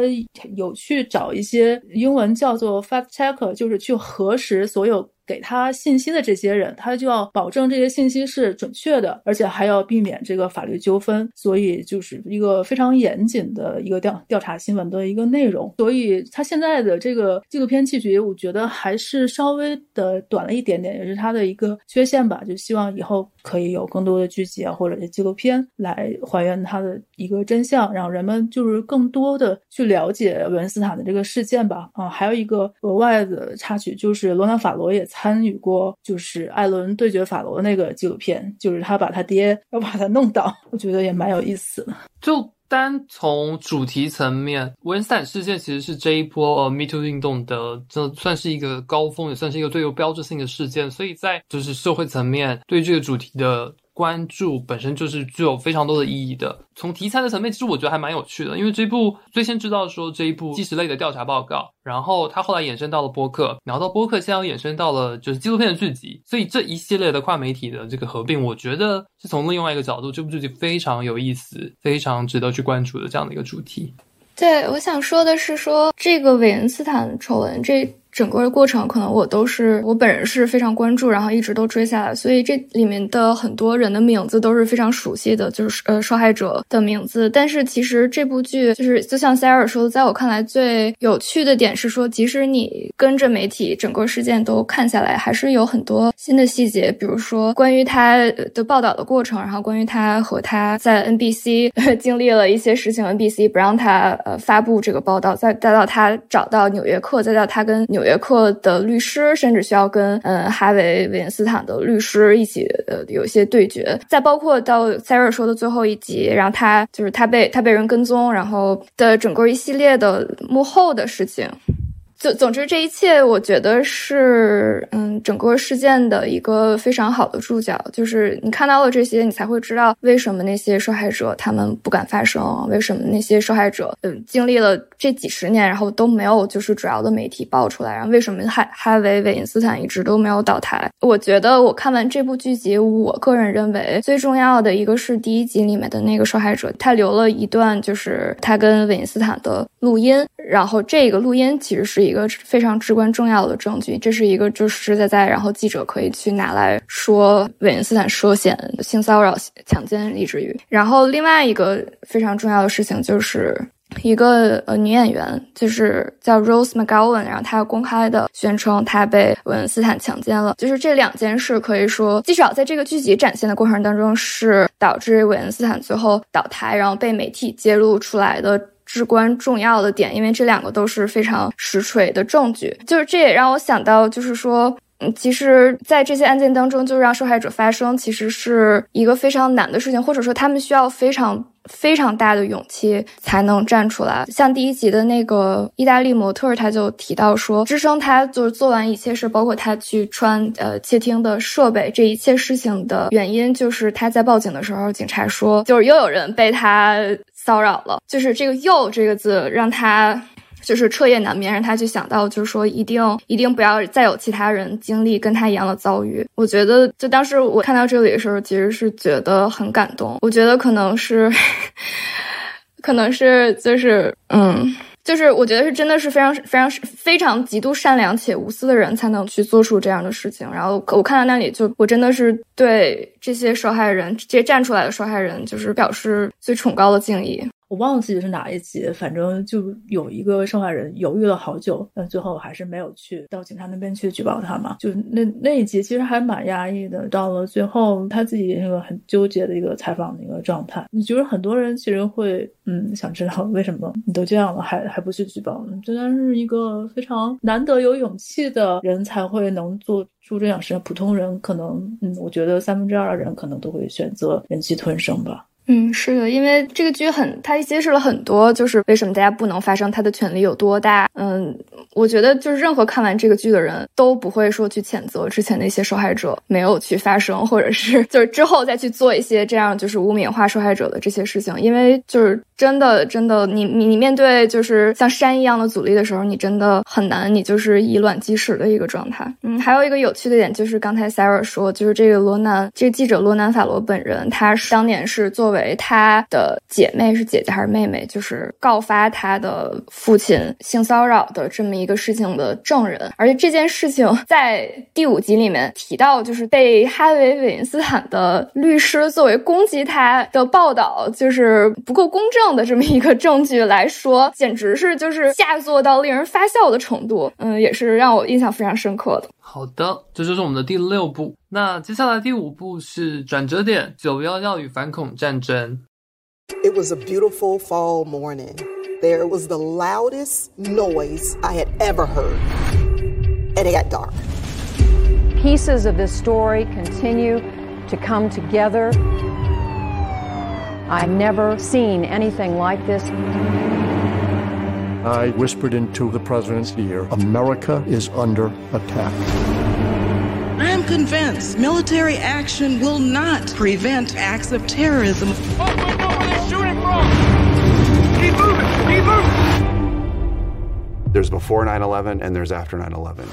有去找一些英文叫做 fact checker，就是去核实所有。给他信息的这些人，他就要保证这些信息是准确的，而且还要避免这个法律纠纷，所以就是一个非常严谨的一个调调查新闻的一个内容。所以他现在的这个纪录片剧集，我觉得还是稍微的短了一点点，也是他的一个缺陷吧。就希望以后可以有更多的剧集啊，或者是纪录片来还原他的一个真相，让人们就是更多的去了解文斯坦的这个事件吧。啊，还有一个额外的插曲，就是罗南·法罗也参参与过，就是艾伦对决法罗那个纪录片，就是他把他爹要把他弄倒，我觉得也蛮有意思的。就单从主题层面，文散事件其实是这一波呃 Me Too 运动的，这算是一个高峰，也算是一个最有标志性的事件。所以在就是社会层面对这个主题的。关注本身就是具有非常多的意义的。从题材的层面，其实我觉得还蛮有趣的，因为这部最先知道说这一部纪实类的调查报告，然后它后来衍生到了播客，然后到播客，现在又衍生到了就是纪录片的剧集，所以这一系列的跨媒体的这个合并，我觉得是从另外一个角度，这部剧集非常有意思，非常值得去关注的这样的一个主题。对，我想说的是，说这个韦恩斯坦丑闻这。整个的过程，可能我都是我本人是非常关注，然后一直都追下来，所以这里面的很多人的名字都是非常熟悉的，就是呃受害者的名字。但是其实这部剧就是就像塞尔说的，在我看来最有趣的点是说，即使你跟着媒体整个事件都看下来，还是有很多新的细节，比如说关于他的报道的过程，然后关于他和他在 NBC <laughs> 经历了一些事情，NBC 不让他呃发布这个报道，再再到他找到纽约客，再到他跟纽。纽杰克的律师甚至需要跟嗯哈维·韦恩斯坦的律师一起呃有一些对决，再包括到塞瑞说的最后一集，然后他就是他被他被人跟踪，然后的整个一系列的幕后的事情。总总之，这一切我觉得是，嗯，整个事件的一个非常好的注脚。就是你看到了这些，你才会知道为什么那些受害者他们不敢发声，为什么那些受害者，嗯，经历了这几十年，然后都没有就是主要的媒体爆出来，然后为什么哈哈维·韦因斯坦一直都没有倒台？我觉得我看完这部剧集，我个人认为最重要的一个是第一集里面的那个受害者，他留了一段就是他跟韦因斯坦的录音，然后这个录音其实是。一个非常至关重要的证据，这是一个就实实在在，然后记者可以去拿来说韦恩斯坦涉嫌性骚扰、强奸以至于。然后另外一个非常重要的事情就是一个呃女演员，就是叫 Rose McGowan，然后她公开的宣称她被韦恩斯坦强奸了。就是这两件事可以说，至少在这个剧集展现的过程当中，是导致韦恩斯坦最后倒台，然后被媒体揭露出来的。至关重要的点，因为这两个都是非常实锤的证据，就是这也让我想到，就是说，嗯，其实，在这些案件当中，就是让受害者发声，其实是一个非常难的事情，或者说他们需要非常非常大的勇气才能站出来。像第一集的那个意大利模特，他就提到说，支撑他就是做完一切事，包括他去穿呃窃听的设备，这一切事情的原因，就是他在报警的时候，警察说，就是又有人被他。骚扰了，就是这个“又”这个字，让他就是彻夜难眠，让他去想到，就是说一定一定不要再有其他人经历跟他一样的遭遇。我觉得，就当时我看到这里的时候，其实是觉得很感动。我觉得可能是，<laughs> 可能是，就是嗯。就是我觉得是真的是非常非常非常极度善良且无私的人才能去做出这样的事情。然后我看到那里就我真的是对这些受害人，这些站出来的受害人，就是表示最崇高的敬意。我忘记是哪一集，反正就有一个受害人犹豫了好久，但最后还是没有去到警察那边去举报他嘛。就那那一集其实还蛮压抑的，到了最后他自己那个很纠结的一个采访的一个状态。你觉得很多人其实会嗯想知道为什么你都这样了还还不去举报？这然是一个非常难得有勇气的人才会能做出这样事。普通人可能嗯，我觉得三分之二的人可能都会选择忍气吞声吧。嗯，是的，因为这个剧很，它揭示了很多，就是为什么大家不能发声，他的权利有多大。嗯，我觉得就是任何看完这个剧的人都不会说去谴责之前那些受害者没有去发声，或者是 <laughs> 就是之后再去做一些这样就是污名化受害者的这些事情，因为就是真的真的，你你你面对就是像山一样的阻力的时候，你真的很难，你就是以卵击石的一个状态。嗯，还有一个有趣的点就是刚才 Sarah 说，就是这个罗南这个记者罗南法罗本人，他当年是作为他的姐妹是姐姐还是妹妹，就是告发他的父亲性骚扰的这么一个事情的证人，而且这件事情在第五集里面提到，就是被哈维·韦因斯坦的律师作为攻击他的报道就是不够公正的这么一个证据来说，简直是就是下作到令人发笑的程度，嗯，也是让我印象非常深刻的。好的，这就是我们的第六部。那接下来第五部是转折点：九幺幺与反恐战争。 It was a beautiful fall morning. There was the loudest noise I had ever heard. And it got dark. Pieces of this story continue to come together. I've never seen anything like this. I whispered into the president's ear America is under attack. I am convinced military action will not prevent acts of terrorism. Oh, we know where they're shooting from! Keep moving! Keep moving! There's before 9 11 and there's after 9 11.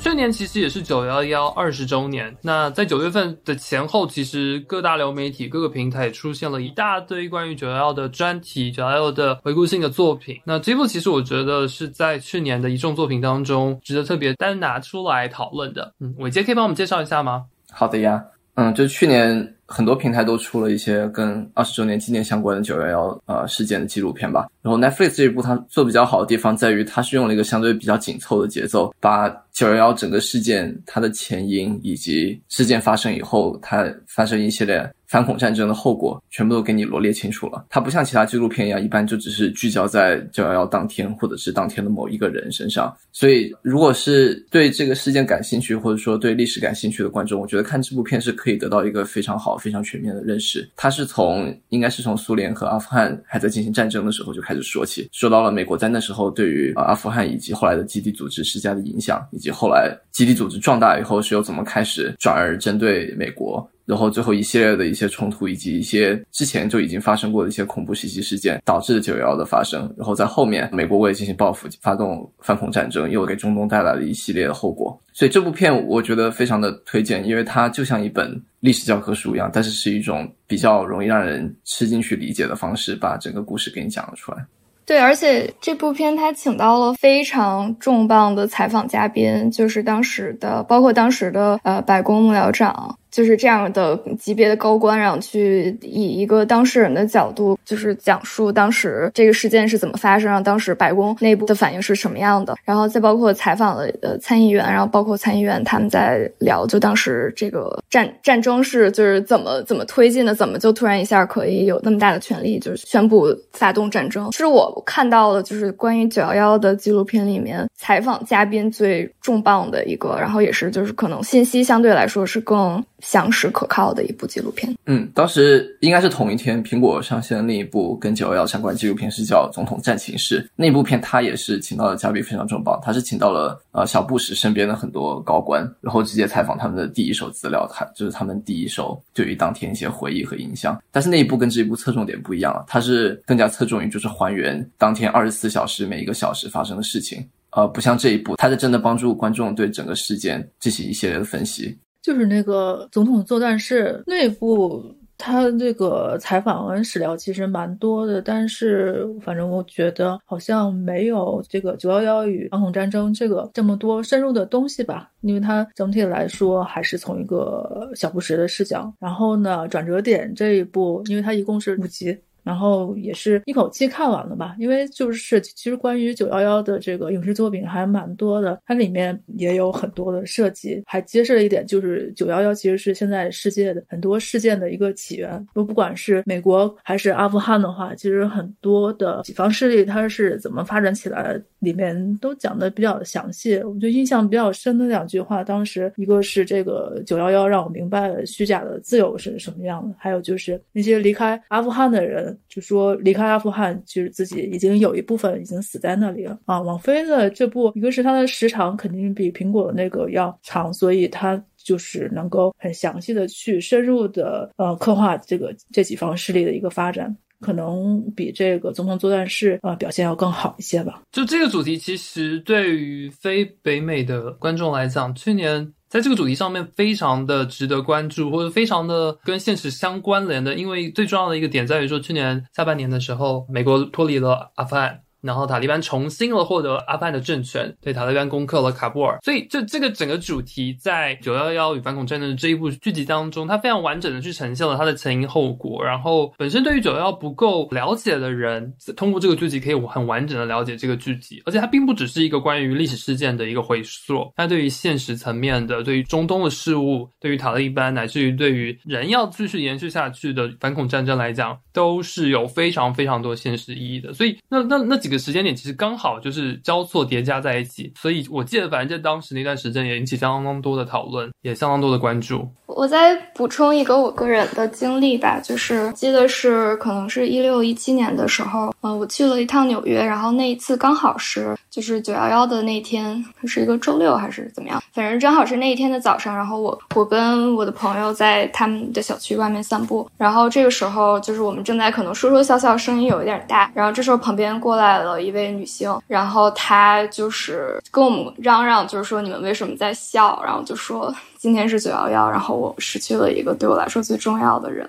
去年其实也是九幺幺二十周年。那在九月份的前后，其实各大流媒体、各个平台也出现了一大堆关于九幺幺的专题、九幺幺的回顾性的作品。那这部其实我觉得是在去年的一众作品当中，值得特别单拿出来讨论的。嗯，伟杰可以帮我们介绍一下吗？好的呀，嗯，就去年很多平台都出了一些跟二十周年纪念相关的九幺幺呃事件的纪录片吧。然后 Netflix 这一部它做比较好的地方在于，它是用了一个相对比较紧凑的节奏，把九幺幺整个事件它的前因以及事件发生以后它发生一系列反恐战争的后果，全部都给你罗列清楚了。它不像其他纪录片一样，一般就只是聚焦在九幺幺当天或者是当天的某一个人身上。所以，如果是对这个事件感兴趣，或者说对历史感兴趣的观众，我觉得看这部片是可以得到一个非常好、非常全面的认识。他是从应该是从苏联和阿富汗还在进行战争的时候就开始说起，说到了美国在那时候对于阿富汗以及后来的基地组织施加的影响，以及后来基地组织壮大以后是又怎么开始转而针对美国。然后最后一系列的一些冲突，以及一些之前就已经发生过的一些恐怖袭击事件，导致九幺幺的发生。然后在后面，美国为了进行报复，发动反恐战争，又给中东带来了一系列的后果。所以这部片我觉得非常的推荐，因为它就像一本历史教科书一样，但是是一种比较容易让人吃进去理解的方式，把整个故事给你讲了出来。对，而且这部片他请到了非常重磅的采访嘉宾，就是当时的，包括当时的呃白宫幕僚长。就是这样的级别的高官，然后去以一个当事人的角度，就是讲述当时这个事件是怎么发生，然后当时白宫内部的反应是什么样的，然后再包括采访了呃参议员，然后包括参议员他们在聊，就当时这个战战争是就是怎么怎么推进的，怎么就突然一下可以有那么大的权利，就是宣布发动战争，是我看到了就是关于九幺幺的纪录片里面采访嘉宾最重磅的一个，然后也是就是可能信息相对来说是更。详实可靠的一部纪录片。嗯，当时应该是同一天，苹果上线的另一部跟九幺幺相关纪录片，是叫《总统战情室》。那部片它也是请到的嘉宾非常重磅，他是请到了呃小布什身边的很多高官，然后直接采访他们的第一手资料，他就是他们第一手对于当天一些回忆和印象。但是那一部跟这一部侧重点不一样了，它是更加侧重于就是还原当天二十四小时每一个小时发生的事情。呃，不像这一部，它是真的帮助观众对整个事件进行一系列的分析。就是那个总统作战室内部，他这个采访跟史料其实蛮多的，但是反正我觉得好像没有这个九幺幺与反恐战争这个这么多深入的东西吧，因为它整体来说还是从一个小布什的视角。然后呢，转折点这一部，因为它一共是五集。然后也是一口气看完了吧。因为就是其实关于九幺幺的这个影视作品还蛮多的，它里面也有很多的设计，还揭示了一点，就是九幺幺其实是现在世界的很多事件的一个起源。不不管是美国还是阿富汗的话，其实很多的几方势力它是怎么发展起来。里面都讲的比较详细，我觉得印象比较深的两句话，当时一个是这个九幺幺让我明白了虚假的自由是什么样的，还有就是那些离开阿富汗的人，就说离开阿富汗，就是自己已经有一部分已经死在那里了啊。网飞的这部，一个是它的时长肯定比苹果的那个要长，所以它就是能够很详细的去深入的呃刻画这个这几方势力的一个发展。可能比这个总统作战室呃表现要更好一些吧。就这个主题，其实对于非北美的观众来讲，去年在这个主题上面非常的值得关注，或者非常的跟现实相关联的。因为最重要的一个点在于说，去年下半年的时候，美国脱离了阿富汗。然后塔利班重新了获得阿富汗的政权，对塔利班攻克了喀布尔，所以这这个整个主题在九幺幺与反恐战争的这一部剧集当中，它非常完整的去呈现了它的前因后果。然后本身对于九幺幺不够了解的人，通过这个剧集可以很完整的了解这个剧集，而且它并不只是一个关于历史事件的一个回溯，它对于现实层面的、对于中东的事物、对于塔利班乃至于对于人要继续延续下去的反恐战争来讲，都是有非常非常多现实意义的。所以那那那几。几个时间点其实刚好就是交错叠加在一起，所以我记得反正在当时那段时间也引起相当多的讨论，也相当多的关注。我再补充一个我个人的经历吧，就是记得是可能是一六一七年的时候，呃，我去了一趟纽约，然后那一次刚好是就是九幺幺的那天，是一个周六还是怎么样，反正正好是那一天的早上，然后我我跟我的朋友在他们的小区外面散步，然后这个时候就是我们正在可能说说笑笑，声音有一点大，然后这时候旁边过来。了一位女性，然后她就是跟我们嚷嚷，就是说你们为什么在笑？然后就说今天是九幺幺，然后我失去了一个对我来说最重要的人。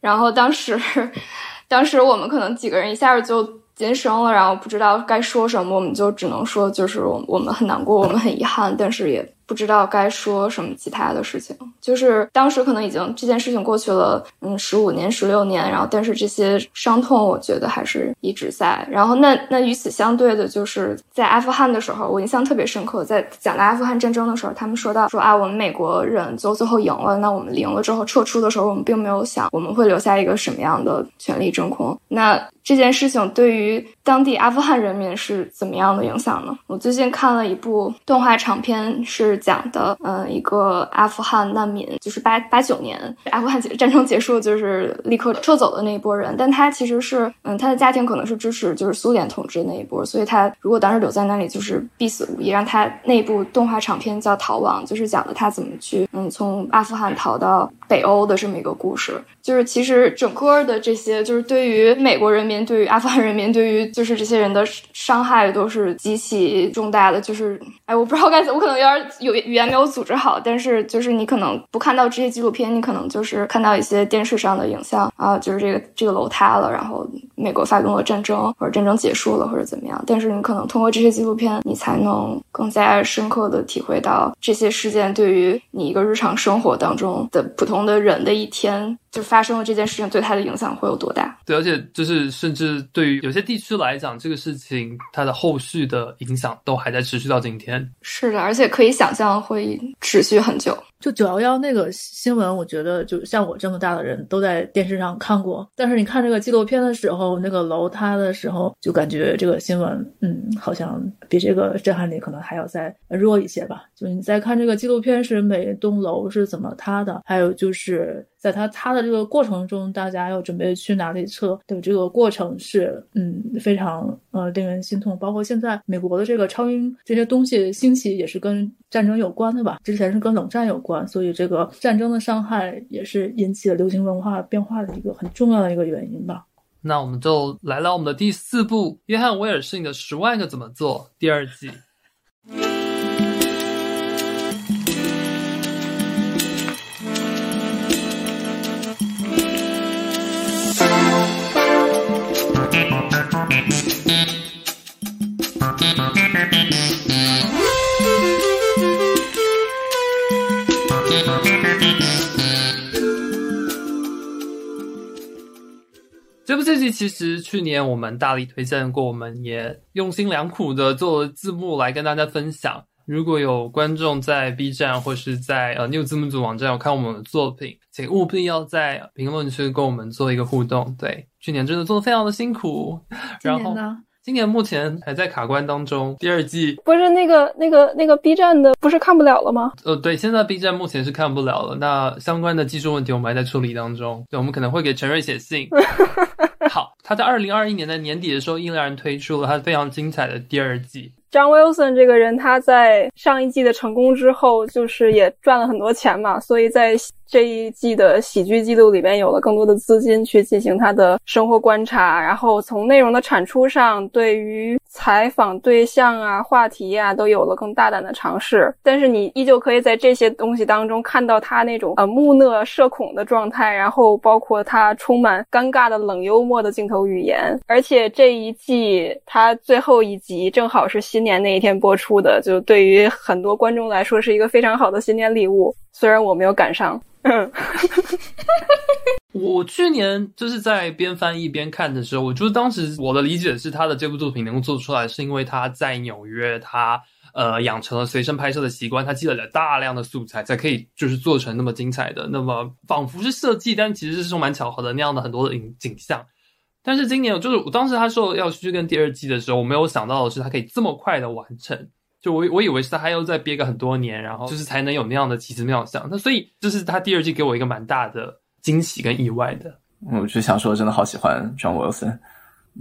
然后当时，当时我们可能几个人一下子就噤声了，然后不知道该说什么，我们就只能说就是我们很难过，我们很遗憾，但是也。不知道该说什么其他的事情，就是当时可能已经这件事情过去了，嗯，十五年、十六年，然后但是这些伤痛，我觉得还是一直在。然后那那与此相对的，就是在阿富汗的时候，我印象特别深刻，在讲到阿富汗战争的时候，他们说到说啊，我们美国人就最后赢了，那我们赢了之后撤出的时候，我们并没有想我们会留下一个什么样的权力真空。那这件事情对于当地阿富汗人民是怎么样的影响呢？我最近看了一部动画长片是。讲的，嗯，一个阿富汗难民，就是八八九年阿富汗战争结束，就是立刻撤走的那一波人。但他其实是，嗯，他的家庭可能是支持就是苏联统治那一波，所以他如果当时留在那里，就是必死无疑。让他那部动画长片叫《逃亡》，就是讲的他怎么去，嗯，从阿富汗逃到北欧的这么一个故事。就是其实整个的这些，就是对于美国人民、对于阿富汗人民、对于就是这些人的伤害都是极其重大的。就是，哎，我不知道该怎么，我可能有点有语言没有组织好，但是就是你可能不看到这些纪录片，你可能就是看到一些电视上的影像啊，就是这个这个楼塌了，然后美国发动了战争，或者战争结束了，或者怎么样。但是你可能通过这些纪录片，你才能更加深刻的体会到这些事件对于你一个日常生活当中的普通的人的一天。就发生了这件事情，对他的影响会有多大？对，而且就是甚至对于有些地区来讲，这个事情它的后续的影响都还在持续到今天。是的，而且可以想象会持续很久。就九幺幺那个新闻，我觉得就像我这么大的人都在电视上看过。但是你看这个纪录片的时候，那个楼塌的时候，就感觉这个新闻，嗯，好像比这个震撼力可能还要再弱一些吧。就你在看这个纪录片时，每栋楼是怎么塌的，还有就是在它塌的这个过程中，大家要准备去哪里撤的这个过程是，嗯，非常呃令人心痛。包括现在美国的这个超英这些东西兴起，也是跟战争有关的吧？之前是跟冷战有关。所以，这个战争的伤害也是引起了流行文化变化的一个很重要的一个原因吧。那我们就来到我们的第四部《约翰威尔逊的十万个怎么做》第二季。这部设计其实去年我们大力推荐过我们也用心良苦的做了字幕来跟大家分享。如果有观众在 b 站或是在呃 new 字幕组网站有看我们的作品请务必要在评论区跟我们做一个互动。对去年真的做的非常的辛苦。然后呢？今年目前还在卡关当中，第二季不是那个那个那个 B 站的不是看不了了吗？呃，对，现在 B 站目前是看不了了。那相关的技术问题我们还在处理当中，对，我们可能会给陈瑞写信。<laughs> 好，他在二零二一年的年底的时候，毅然推出了他非常精彩的第二季。张 Wilson 这个人，他在上一季的成功之后，就是也赚了很多钱嘛，所以在这一季的喜剧记录里边有了更多的资金去进行他的生活观察，然后从内容的产出上，对于采访对象啊、话题啊，都有了更大胆的尝试。但是你依旧可以在这些东西当中看到他那种呃木讷、社恐的状态，然后包括他充满尴尬的冷幽默的镜头语言。而且这一季他最后一集正好是新年那一天播出的，就对于很多观众来说是一个非常好的新年礼物。虽然我没有赶上。嗯 <laughs> 我去年就是在边翻译边看的时候，我就当时我的理解是，他的这部作品能够做出来，是因为他在纽约，他呃养成了随身拍摄的习惯，他积累了大量的素材，才可以就是做成那么精彩的，那么仿佛是设计，但其实是充满巧合的那样的很多的影景象。但是今年就是我当时他说要去跟第二季的时候，我没有想到的是，他可以这么快的完成。就我我以为是他还要再憋个很多年，然后就是才能有那样的奇思妙想。那所以就是他第二季给我一个蛮大的惊喜跟意外的。我就想说，真的好喜欢 John Wilson，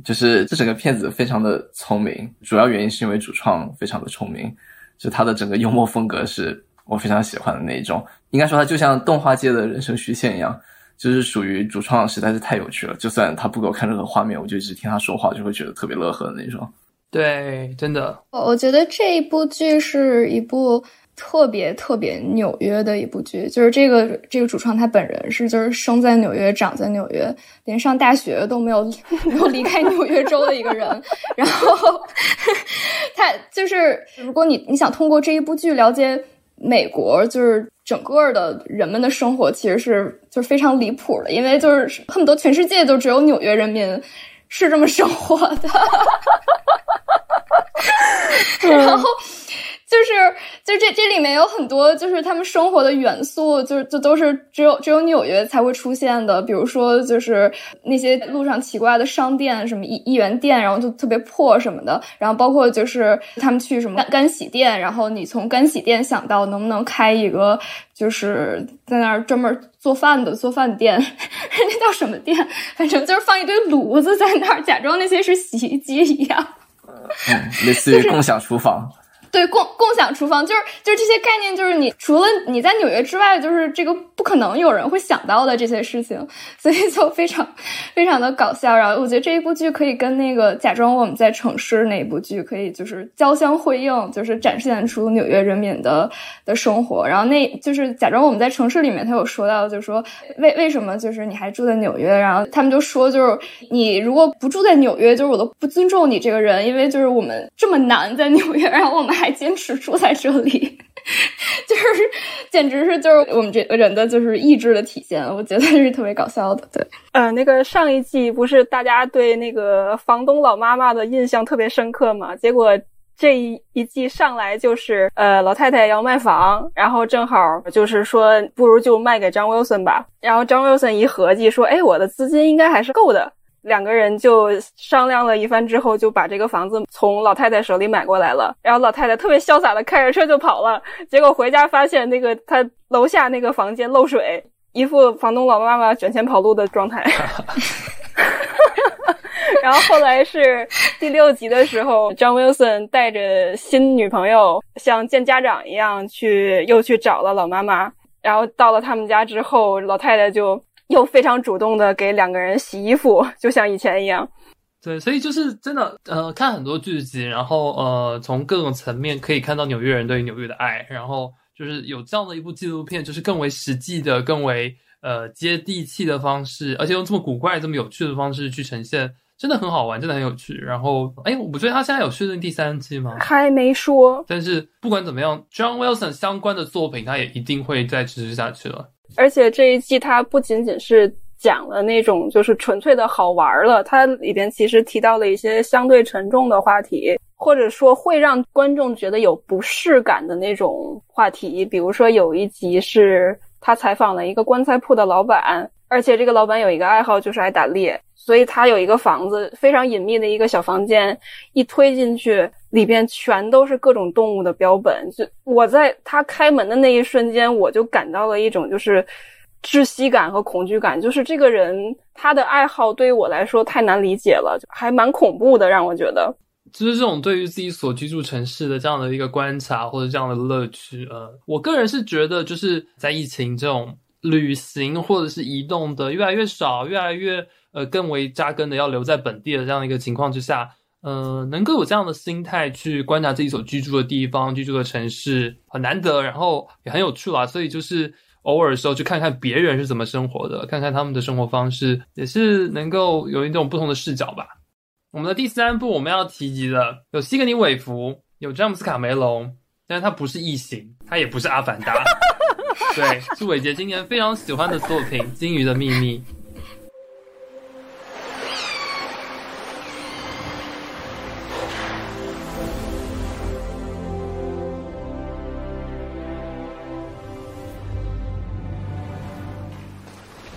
就是这整个片子非常的聪明，主要原因是因为主创非常的聪明，就他的整个幽默风格是我非常喜欢的那一种。应该说他就像动画界的人生虚线一样，就是属于主创实在是太有趣了。就算他不给我看任何画面，我就一直听他说话，就会觉得特别乐呵的那种。对，真的，我我觉得这一部剧是一部特别特别纽约的一部剧，就是这个这个主创他本人是就是生在纽约，长在纽约，连上大学都没有 <laughs> 没有离开纽约州的一个人。然后他就是如果你你想通过这一部剧了解美国，就是整个的人们的生活，其实是就是非常离谱的，因为就是恨不得全世界都只有纽约人民。是这么生活的，<laughs> 然后就是就这这里面有很多就是他们生活的元素，就是就都是只有只有纽约才会出现的，比如说就是那些路上奇怪的商店，什么一一元店，然后就特别破什么的，然后包括就是他们去什么干干洗店，然后你从干洗店想到能不能开一个。就是在那儿专门做饭的做饭店，<laughs> 那叫什么店？反正就是放一堆炉子在那儿，假装那些是洗衣机一样。嗯，类似于共享厨房。对，共共享厨房就是就是这些概念，就是你除了你在纽约之外，就是这个不可能有人会想到的这些事情，所以就非常非常的搞笑。然后我觉得这一部剧可以跟那个假装我们在城市那一部剧可以就是交相辉映，就是展现出纽约人民的的生活。然后那就是假装我们在城市里面，他有说到，就是说为为什么就是你还住在纽约？然后他们就说，就是你如果不住在纽约，就是我都不尊重你这个人，因为就是我们这么难在纽约，然后我们。还坚持住在这里，就是简直是就是我们这个人的就是意志的体现，我觉得是特别搞笑的。对，呃，那个上一季不是大家对那个房东老妈妈的印象特别深刻嘛？结果这一一季上来就是呃老太太要卖房，然后正好就是说不如就卖给张 Wilson 吧。然后张 Wilson 一合计说，哎，我的资金应该还是够的。两个人就商量了一番之后，就把这个房子从老太太手里买过来了。然后老太太特别潇洒的开着车就跑了。结果回家发现那个她楼下那个房间漏水，一副房东老妈妈卷钱跑路的状态。<laughs> 然后后来是第六集的时候，John Wilson 带着新女朋友像见家长一样去又去找了老妈妈。然后到了他们家之后，老太太就。又非常主动的给两个人洗衣服，就像以前一样。对，所以就是真的，呃，看很多剧集，然后呃，从各种层面可以看到纽约人对纽约的爱，然后就是有这样的一部纪录片，就是更为实际的、更为呃接地气的方式，而且用这么古怪、这么有趣的方式去呈现，真的很好玩，真的很有趣。然后，哎，我觉得他现在有确定第三季吗？还没说。但是不管怎么样，John Wilson 相关的作品，他也一定会再持续下去了。而且这一季它不仅仅是讲了那种就是纯粹的好玩了。它里边其实提到了一些相对沉重的话题，或者说会让观众觉得有不适感的那种话题。比如说有一集是他采访了一个棺材铺的老板，而且这个老板有一个爱好就是爱打猎。所以他有一个房子，非常隐秘的一个小房间，一推进去，里边全都是各种动物的标本。就我在他开门的那一瞬间，我就感到了一种就是窒息感和恐惧感。就是这个人他的爱好对于我来说太难理解了，还蛮恐怖的，让我觉得。就是这种对于自己所居住城市的这样的一个观察或者这样的乐趣，呃，我个人是觉得就是在疫情这种旅行或者是移动的越来越少，越来越。呃，更为扎根的要留在本地的这样一个情况之下，呃，能够有这样的心态去观察自己所居住的地方、居住的城市，很难得，然后也很有趣啦。所以就是偶尔的时候去看看别人是怎么生活的，看看他们的生活方式，也是能够有一种不同的视角吧。我们的第三部我们要提及的有西格尼·韦弗，有詹姆斯·卡梅隆，但是他不是异形，他也不是阿凡达，<laughs> 对，是伟杰今年非常喜欢的作品《金鱼的秘密》。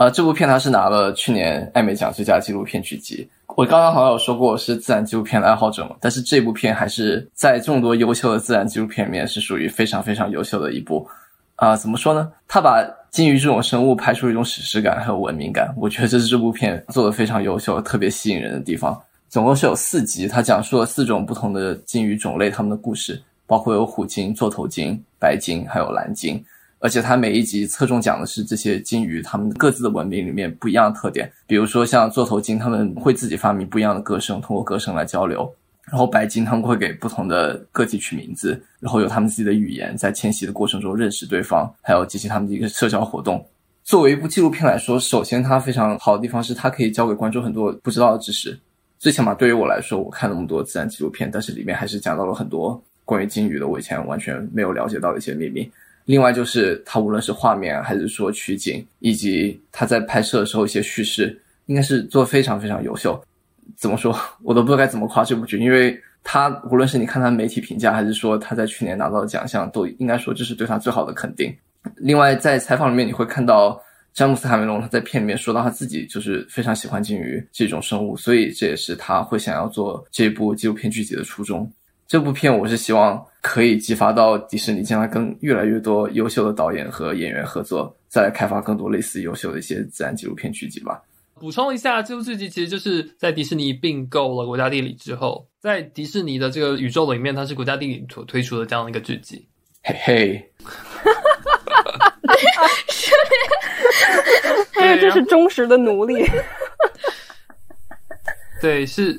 呃，这部片它是拿了去年艾美奖最佳纪录片剧集。我刚刚好像有说过我是自然纪录片的爱好者嘛，但是这部片还是在众多优秀的自然纪录片里面是属于非常非常优秀的一部。啊，怎么说呢？他把鲸鱼这种生物拍出一种史诗感还有文明感，我觉得这是这部片做的非常优秀、特别吸引人的地方。总共是有四集，它讲述了四种不同的鲸鱼种类它们的故事，包括有虎鲸、座头鲸、白鲸还有蓝鲸。而且它每一集侧重讲的是这些鲸鱼它们各自的文明里面不一样的特点，比如说像座头鲸，他们会自己发明不一样的歌声，通过歌声来交流；然后白鲸他们会给不同的个体取名字，然后有他们自己的语言，在迁徙的过程中认识对方，还有进行他们的一个社交活动。作为一部纪录片来说，首先它非常好的地方是它可以教给观众很多不知道的知识。最起码对于我来说，我看那么多自然纪录片，但是里面还是讲到了很多关于鲸鱼的我以前完全没有了解到的一些秘密。另外就是他无论是画面还是说取景，以及他在拍摄的时候一些叙事，应该是做非常非常优秀。怎么说，我都不知道该怎么夸这部剧，因为他无论是你看他媒体评价，还是说他在去年拿到的奖项，都应该说这是对他最好的肯定。另外在采访里面你会看到詹姆斯卡梅隆他在片里面说到他自己就是非常喜欢鲸鱼这种生物，所以这也是他会想要做这部纪录片剧集的初衷。这部片我是希望可以激发到迪士尼将来跟越来越多优秀的导演和演员合作，再来开发更多类似优秀的一些自然纪录片剧集吧。补充一下，这部剧集其实就是在迪士尼并购了国家地理之后，在迪士尼的这个宇宙里面，它是国家地理所推出的这样的一个剧集。嘿嘿，哎，这是忠实的奴隶。<laughs> 对，是。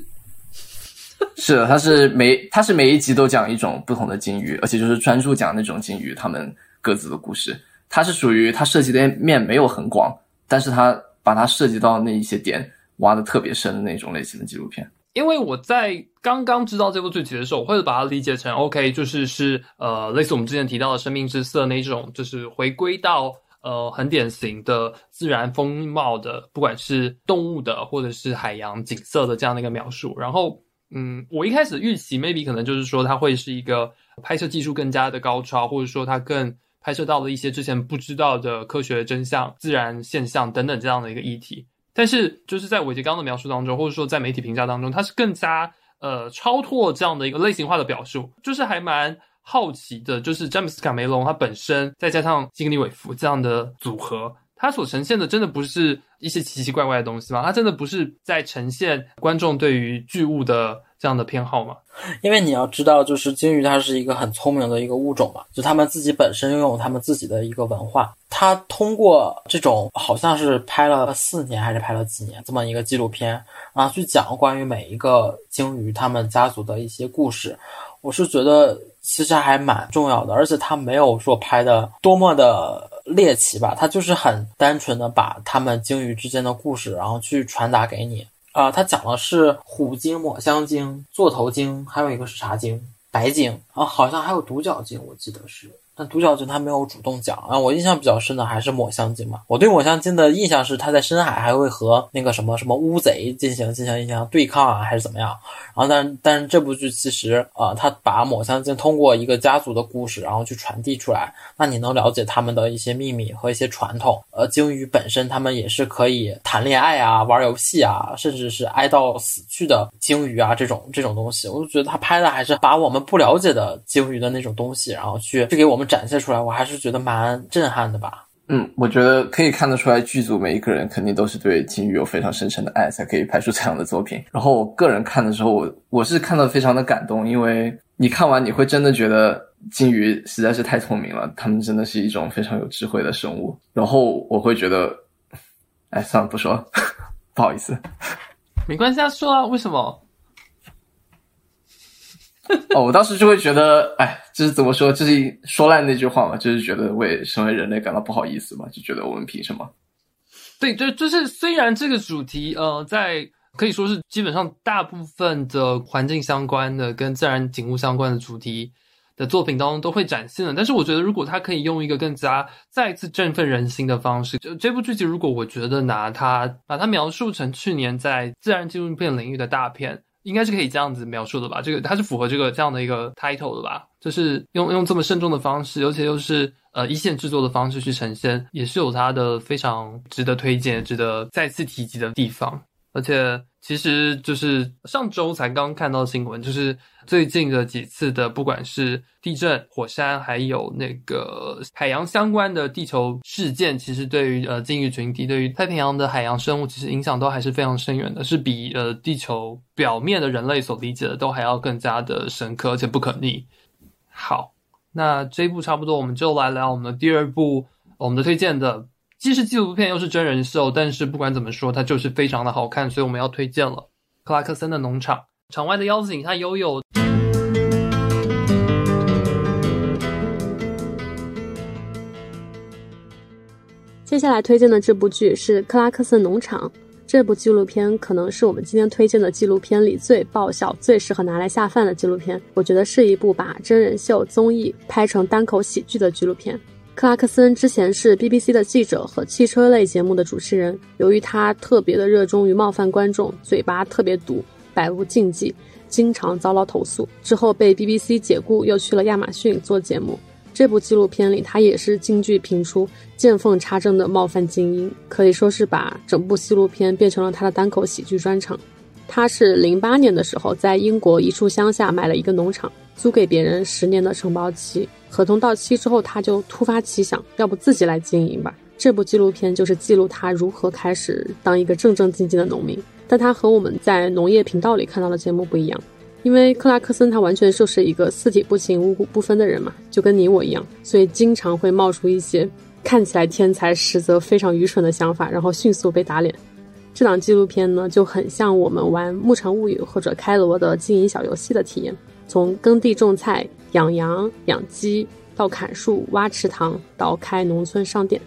<laughs> 是的，它是每它是每一集都讲一种不同的鲸鱼，而且就是专注讲那种鲸鱼他们各自的故事。它是属于它涉及的面没有很广，但是它把它涉及到那一些点挖的特别深的那种类型的纪录片。因为我在刚刚知道这部剧集的时候，我会把它理解成 OK，就是是呃类似我们之前提到的生命之色那种，就是回归到呃很典型的自然风貌的，不管是动物的或者是海洋景色的这样的一个描述，然后。嗯，我一开始预期 maybe 可能就是说它会是一个拍摄技术更加的高超，或者说它更拍摄到了一些之前不知道的科学真相、自然现象等等这样的一个议题。但是就是在韦杰刚的描述当中，或者说在媒体评价当中，它是更加呃超脱这样的一个类型化的表述，就是还蛮好奇的，就是詹姆斯卡梅隆他本身再加上基格尼韦弗这样的组合。它所呈现的真的不是一些奇奇怪怪的东西吗？它真的不是在呈现观众对于巨物的这样的偏好吗？因为你要知道，就是鲸鱼它是一个很聪明的一个物种嘛，就它们自己本身拥有它们自己的一个文化。它通过这种好像是拍了四年还是拍了几年这么一个纪录片，然后去讲关于每一个鲸鱼它们家族的一些故事，我是觉得其实还蛮重要的，而且它没有说拍的多么的。猎奇吧，他就是很单纯的把他们鲸鱼之间的故事，然后去传达给你啊。他讲的是虎鲸、抹香鲸、座头鲸，还有一个是啥鲸？白鲸啊，好像还有独角鲸，我记得是。独角鲸它没有主动讲啊，我印象比较深的还是抹香鲸嘛。我对抹香鲸的印象是它在深海还会和那个什么什么乌贼进行进行一些对抗啊，还是怎么样？然后但但是这部剧其实啊，它把抹香鲸通过一个家族的故事，然后去传递出来，那你能了解他们的一些秘密和一些传统。呃，鲸鱼本身它们也是可以谈恋爱啊、玩游戏啊，甚至是爱到死去的鲸鱼啊这种这种东西，我就觉得他拍的还是把我们不了解的鲸鱼的那种东西，然后去去给我们。展现出来，我还是觉得蛮震撼的吧。嗯，我觉得可以看得出来，剧组每一个人肯定都是对金鱼有非常深沉的爱，才可以拍出这样的作品。然后我个人看的时候，我我是看到非常的感动，因为你看完你会真的觉得金鱼实在是太聪明了，它们真的是一种非常有智慧的生物。然后我会觉得，哎，算了，不说了，<laughs> 不好意思，没关系，啊，说啊，为什么？<laughs> 哦，我当时就会觉得，哎，这是怎么说？这是说烂那句话嘛？就是觉得为身为人类感到不好意思嘛？就觉得我们凭什么？对，就就是虽然这个主题，呃，在可以说是基本上大部分的环境相关的、跟自然景物相关的主题的作品当中都会展现的，但是我觉得，如果它可以用一个更加再次振奋人心的方式，就这部剧集，如果我觉得拿它把它描述成去年在自然纪录片领域的大片。应该是可以这样子描述的吧？这个它是符合这个这样的一个 title 的吧？就是用用这么慎重的方式，尤其又是呃一线制作的方式去呈现，也是有它的非常值得推荐、值得再次提及的地方，而且。其实就是上周才刚看到新闻，就是最近的几次的，不管是地震、火山，还有那个海洋相关的地球事件，其实对于呃鲸鱼群体、对于太平洋的海洋生物，其实影响都还是非常深远的，是比呃地球表面的人类所理解的都还要更加的深刻，而且不可逆。好，那这一部差不多，我们就来聊我们的第二部，我们的推荐的。既是纪录片又是真人秀，但是不管怎么说，它就是非常的好看，所以我们要推荐了克拉克森的农场。场外的邀请，他悠悠。接下来推荐的这部剧是《克拉克森农场》。这部纪录片可能是我们今天推荐的纪录片里最爆笑、最适合拿来下饭的纪录片。我觉得是一部把真人秀综艺拍成单口喜剧的纪录片。克拉克森之前是 BBC 的记者和汽车类节目的主持人，由于他特别的热衷于冒犯观众，嘴巴特别毒，百无禁忌，经常遭到投诉。之后被 BBC 解雇，又去了亚马逊做节目。这部纪录片里，他也是京剧频出、见缝插针的冒犯精英，可以说是把整部纪录片变成了他的单口喜剧专场。他是零八年的时候在英国一处乡下买了一个农场，租给别人十年的承包期。合同到期之后，他就突发奇想，要不自己来经营吧。这部纪录片就是记录他如何开始当一个正正经经的农民。但它和我们在农业频道里看到的节目不一样，因为克拉克森他完全就是一个四体不勤、五谷不分的人嘛，就跟你我一样，所以经常会冒出一些看起来天才，实则非常愚蠢的想法，然后迅速被打脸。这档纪录片呢，就很像我们玩《牧场物语》或者开罗的经营小游戏的体验，从耕地种菜。养羊、养鸡，到砍树、挖池塘，到开农村商店，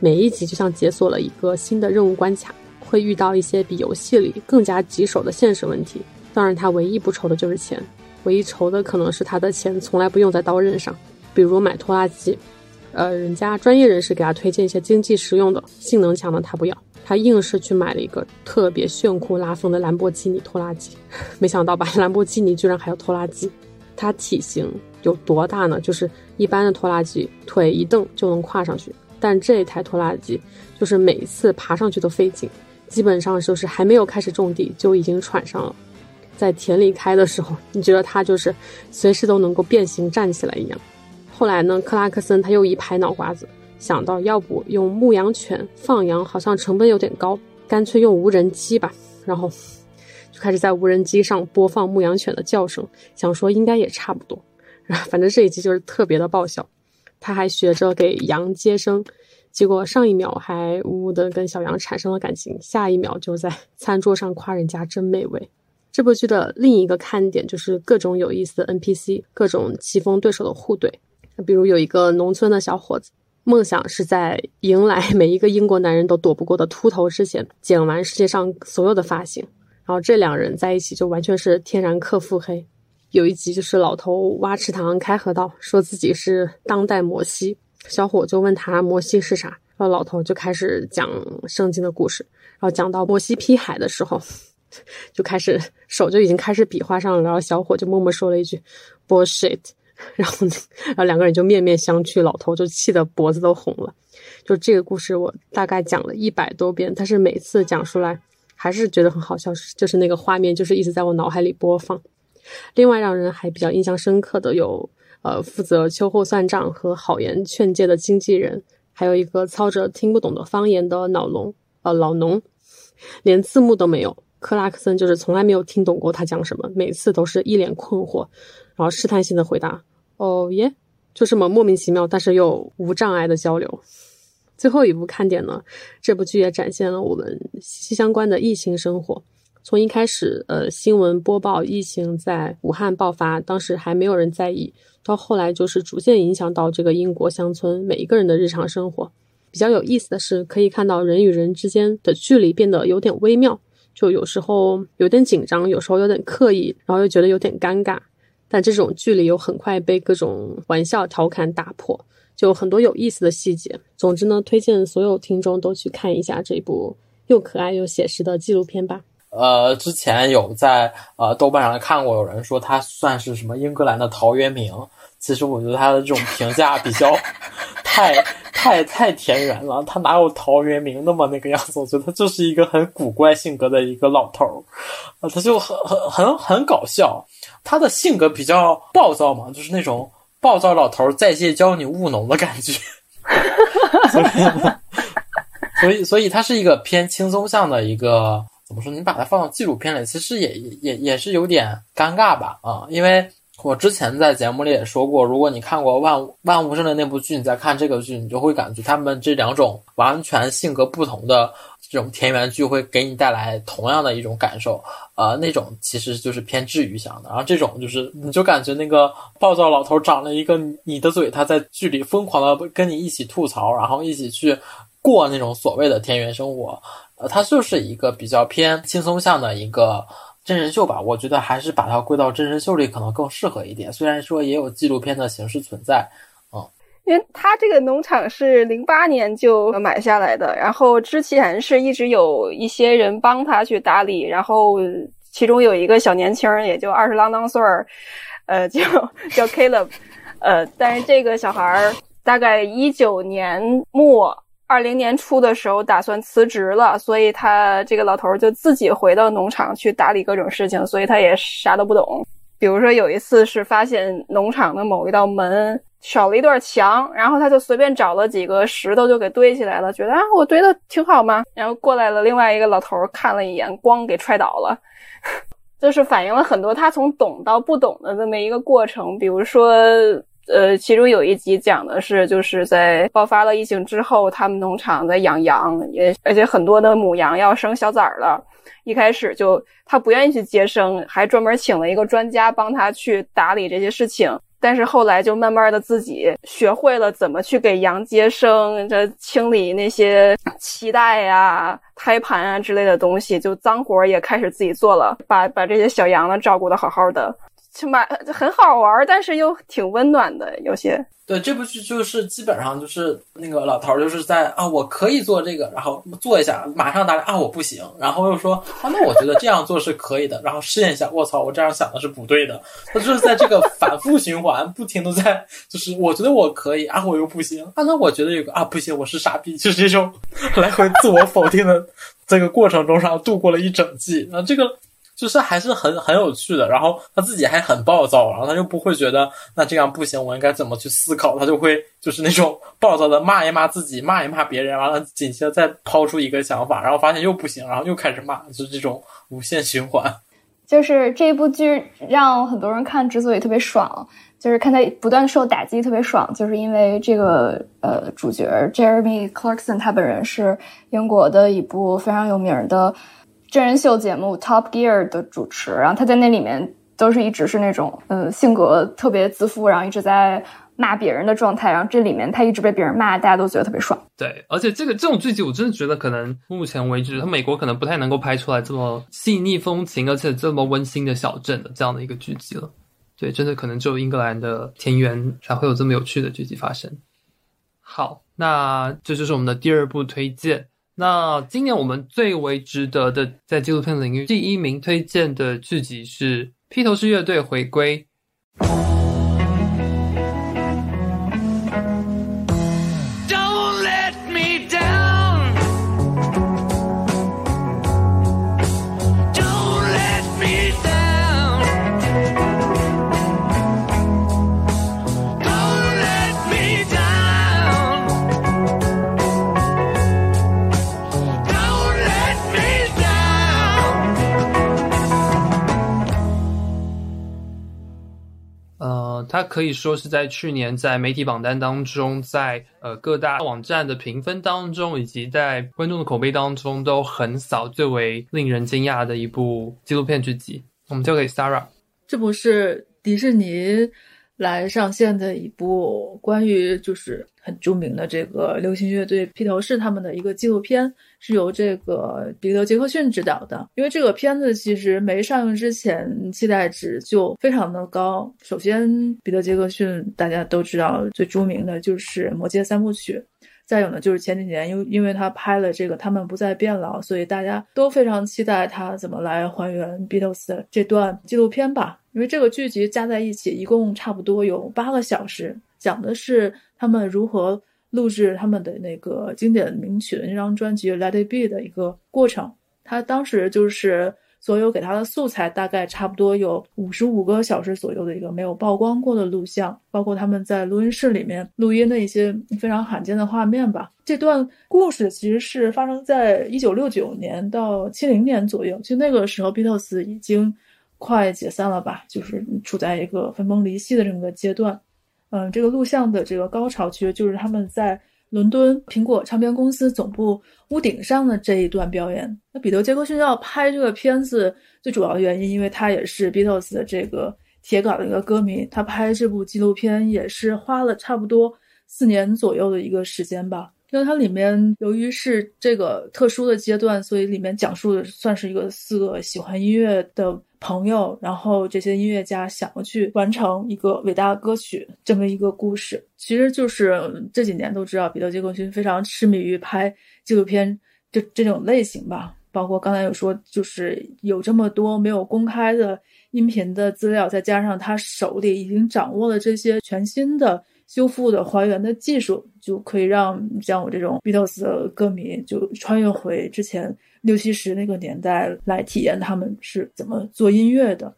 每一集就像解锁了一个新的任务关卡，会遇到一些比游戏里更加棘手的现实问题。当然，他唯一不愁的就是钱，唯一愁的可能是他的钱从来不用在刀刃上，比如买拖拉机。呃，人家专业人士给他推荐一些经济实用的、性能强的，他不要，他硬是去买了一个特别炫酷拉风的兰博基尼拖拉机。<laughs> 没想到吧，兰博基尼居然还有拖拉机。它体型有多大呢？就是一般的拖拉机腿一蹬就能跨上去，但这台拖拉机就是每次爬上去都费劲，基本上就是还没有开始种地就已经喘上了。在田里开的时候，你觉得它就是随时都能够变形站起来一样。后来呢，克拉克森他又一拍脑瓜子，想到要不用牧羊犬放羊，好像成本有点高，干脆用无人机吧。然后就开始在无人机上播放牧羊犬的叫声，想说应该也差不多。然后反正这一集就是特别的爆笑。他还学着给羊接生，结果上一秒还呜呜的跟小羊产生了感情，下一秒就在 <laughs> 餐桌上夸人家真美味。这部剧的另一个看点就是各种有意思的 NPC，各种棋逢对手的互怼。比如有一个农村的小伙子，梦想是在迎来 <laughs> 每一个英国男人都躲不过的秃头之前，剪完世界上所有的发型。然后这两人在一起就完全是天然克腹黑。有一集就是老头挖池塘开河道，说自己是当代摩西，小伙就问他摩西是啥，然后老头就开始讲圣经的故事，然后讲到摩西劈海的时候，<laughs> 就开始手就已经开始比划上了，然后小伙就默默说了一句 bullshit，<laughs> 然后然后两个人就面面相觑，老头就气得脖子都红了。就这个故事我大概讲了一百多遍，但是每次讲出来还是觉得很好笑，就是那个画面就是一直在我脑海里播放。另外，让人还比较印象深刻的有，呃，负责秋后算账和好言劝诫的经纪人，还有一个操着听不懂的方言的老农，呃，老农，连字幕都没有。克拉克森就是从来没有听懂过他讲什么，每次都是一脸困惑，然后试探性的回答：“哦耶”，就这么莫名其妙，但是又无障碍的交流。最后一部看点呢，这部剧也展现了我们息息相关的疫情生活。从一开始，呃，新闻播报疫情在武汉爆发，当时还没有人在意，到后来就是逐渐影响到这个英国乡村每一个人的日常生活。比较有意思的是，可以看到人与人之间的距离变得有点微妙，就有时候有点紧张，有时候有点刻意，然后又觉得有点尴尬。但这种距离又很快被各种玩笑调侃打破，就很多有意思的细节。总之呢，推荐所有听众都去看一下这部又可爱又写实的纪录片吧。呃，之前有在呃豆瓣上看过，有人说他算是什么英格兰的陶渊明。其实我觉得他的这种评价比较 <laughs> 太太太田园了，他哪有陶渊明那么那个样子？我觉得他就是一个很古怪性格的一个老头儿，啊，他就很很很很搞笑。他的性格比较暴躁嘛，就是那种暴躁老头在线教你务农的感觉。<laughs> <laughs> 所以，所以他是一个偏轻松向的一个。怎么说？你把它放到纪录片里，其实也也也是有点尴尬吧？啊，因为我之前在节目里也说过，如果你看过《万物万物生》的那部剧，你再看这个剧，你就会感觉他们这两种完全性格不同的这种田园剧会给你带来同样的一种感受。呃，那种其实就是偏治愈向的，然后这种就是你就感觉那个暴躁老头长了一个你的嘴，他在剧里疯狂的跟你一起吐槽，然后一起去过那种所谓的田园生活。呃，它就是一个比较偏轻松向的一个真人秀吧，我觉得还是把它归到真人秀里可能更适合一点。虽然说也有纪录片的形式存在，嗯，因为他这个农场是零八年就买下来的，然后之前是一直有一些人帮他去打理，然后其中有一个小年轻也就二十郎当岁儿，呃，叫叫 Caleb，呃，但是这个小孩儿大概一九年末。二零年初的时候，打算辞职了，所以他这个老头就自己回到农场去打理各种事情，所以他也啥都不懂。比如说有一次是发现农场的某一道门少了一段墙，然后他就随便找了几个石头就给堆起来了，觉得啊我堆的挺好嘛。然后过来了另外一个老头看了一眼，咣给踹倒了，<laughs> 就是反映了很多他从懂到不懂的这么一个过程。比如说。呃，其中有一集讲的是，就是在爆发了疫情之后，他们农场在养羊，也而且很多的母羊要生小崽儿了。一开始就他不愿意去接生，还专门请了一个专家帮他去打理这些事情。但是后来就慢慢的自己学会了怎么去给羊接生，这清理那些脐带呀、胎盘啊之类的东西，就脏活也开始自己做了，把把这些小羊呢照顾的好好的。起码 <laughs> 很好玩，但是又挺温暖的。有些对这部剧就是基本上就是那个老头就是在啊，我可以做这个，然后做一下，马上答应啊，我不行，然后又说啊，那我觉得这样做是可以的，然后试验一下，我操，我这样想的是不对的。他就是在这个反复循环，不停的在，就是我觉得我可以啊，我又不行啊，那我觉得有个啊不行，我是傻逼，就是这种 <laughs> 来回自我否定的这个过程中上度过了一整季啊，这个。就是还是很很有趣的。然后他自己还很暴躁，然后他就不会觉得那这样不行，我应该怎么去思考？他就会就是那种暴躁的骂一骂自己，骂一骂别人，完了紧接着再抛出一个想法，然后发现又不行，然后又开始骂，就是这种无限循环。就是这部剧让很多人看之所以特别爽，就是看他不断受打击特别爽，就是因为这个呃主角 Jeremy Clarkson 他本人是英国的一部非常有名的真人秀节目 Top Gear 的主持，然后他在那里面都是一直是那种嗯性格特别自负，然后一直在。骂别人的状态，然后这里面他一直被别人骂，大家都觉得特别爽。对，而且这个这种剧集，我真的觉得可能目前为止，他美国可能不太能够拍出来这么细腻风情，而且这么温馨的小镇的这样的一个剧集了。对，真的可能只有英格兰的田园才会有这么有趣的剧集发生。好，那这就是我们的第二部推荐。那今年我们最为值得的在纪录片领域第一名推荐的剧集是披头士乐队回归。它可以说是在去年在媒体榜单当中，在呃各大网站的评分当中，以及在观众的口碑当中，都横扫最为令人惊讶的一部纪录片剧集。我们交给 Sarah，这部是迪士尼来上线的一部关于就是。很著名的这个流行乐队披头士他们的一个纪录片，是由这个彼得·杰克逊执导的。因为这个片子其实没上映之前，期待值就非常的高。首先，彼得·杰克逊大家都知道，最著名的就是《魔戒》三部曲。再有呢，就是前几年，因因为他拍了这个《他们不再变老》，所以大家都非常期待他怎么来还原 Beatles 的这段纪录片吧。因为这个剧集加在一起，一共差不多有八个小时，讲的是。他们如何录制他们的那个经典名曲的那张专辑《Let It Be》的一个过程？他当时就是所有给他的素材，大概差不多有五十五个小时左右的一个没有曝光过的录像，包括他们在录音室里面录音的一些非常罕见的画面吧。这段故事其实是发生在一九六九年到七零年左右，就那个时候，Beatles 已经快解散了吧，就是处在一个分崩离析的这么个阶段。嗯，这个录像的这个高潮其实就是他们在伦敦苹果唱片公司总部屋顶上的这一段表演。那彼得·杰克逊要拍这个片子，最主要的原因，因为他也是 Beatles 的这个铁杆的一个歌迷，他拍这部纪录片也是花了差不多四年左右的一个时间吧。因为它里面由于是这个特殊的阶段，所以里面讲述的算是一个四个喜欢音乐的朋友，然后这些音乐家想要去完成一个伟大的歌曲这么一个故事。其实就是这几年都知道，彼得·杰克逊非常痴迷于拍纪录片这这种类型吧。包括刚才有说，就是有这么多没有公开的音频的资料，再加上他手里已经掌握了这些全新的。修复的还原的技术，就可以让像我这种 Beatles 的歌迷，就穿越回之前六七十那个年代来体验他们是怎么做音乐的。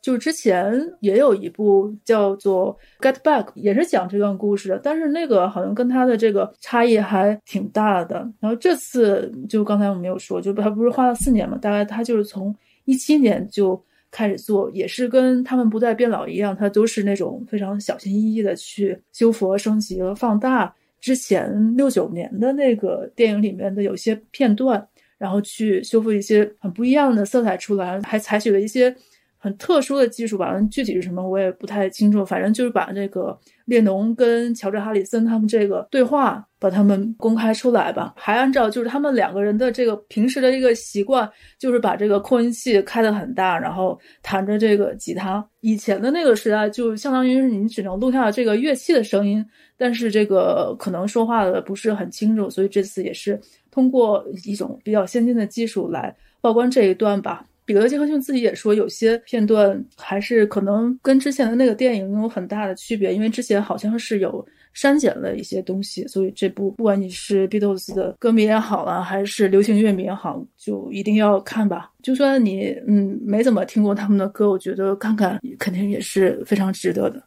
就之前也有一部叫做《Get Back》，也是讲这段故事的，但是那个好像跟他的这个差异还挺大的。然后这次就刚才我们有说，就他不是花了四年嘛，大概他就是从一七年就。开始做也是跟他们不再变老一样，他都是那种非常小心翼翼的去修复、升级和放大。之前六九年的那个电影里面的有些片段，然后去修复一些很不一样的色彩出来，还采取了一些很特殊的技术吧。具体是什么我也不太清楚，反正就是把这个列侬跟乔治·哈里森他们这个对话。把他们公开出来吧，还按照就是他们两个人的这个平时的一个习惯，就是把这个扩音器开得很大，然后弹着这个吉他。以前的那个时代，就相当于是你只能录下这个乐器的声音，但是这个可能说话的不是很清楚，所以这次也是通过一种比较先进的技术来曝光这一段吧。彼得·杰克逊自己也说，有些片段还是可能跟之前的那个电影有很大的区别，因为之前好像是有删减了一些东西，所以这部不管你是 Beatles 的歌迷也好啊，还是流行乐迷也好，就一定要看吧。就算你嗯没怎么听过他们的歌，我觉得看看肯定也是非常值得的。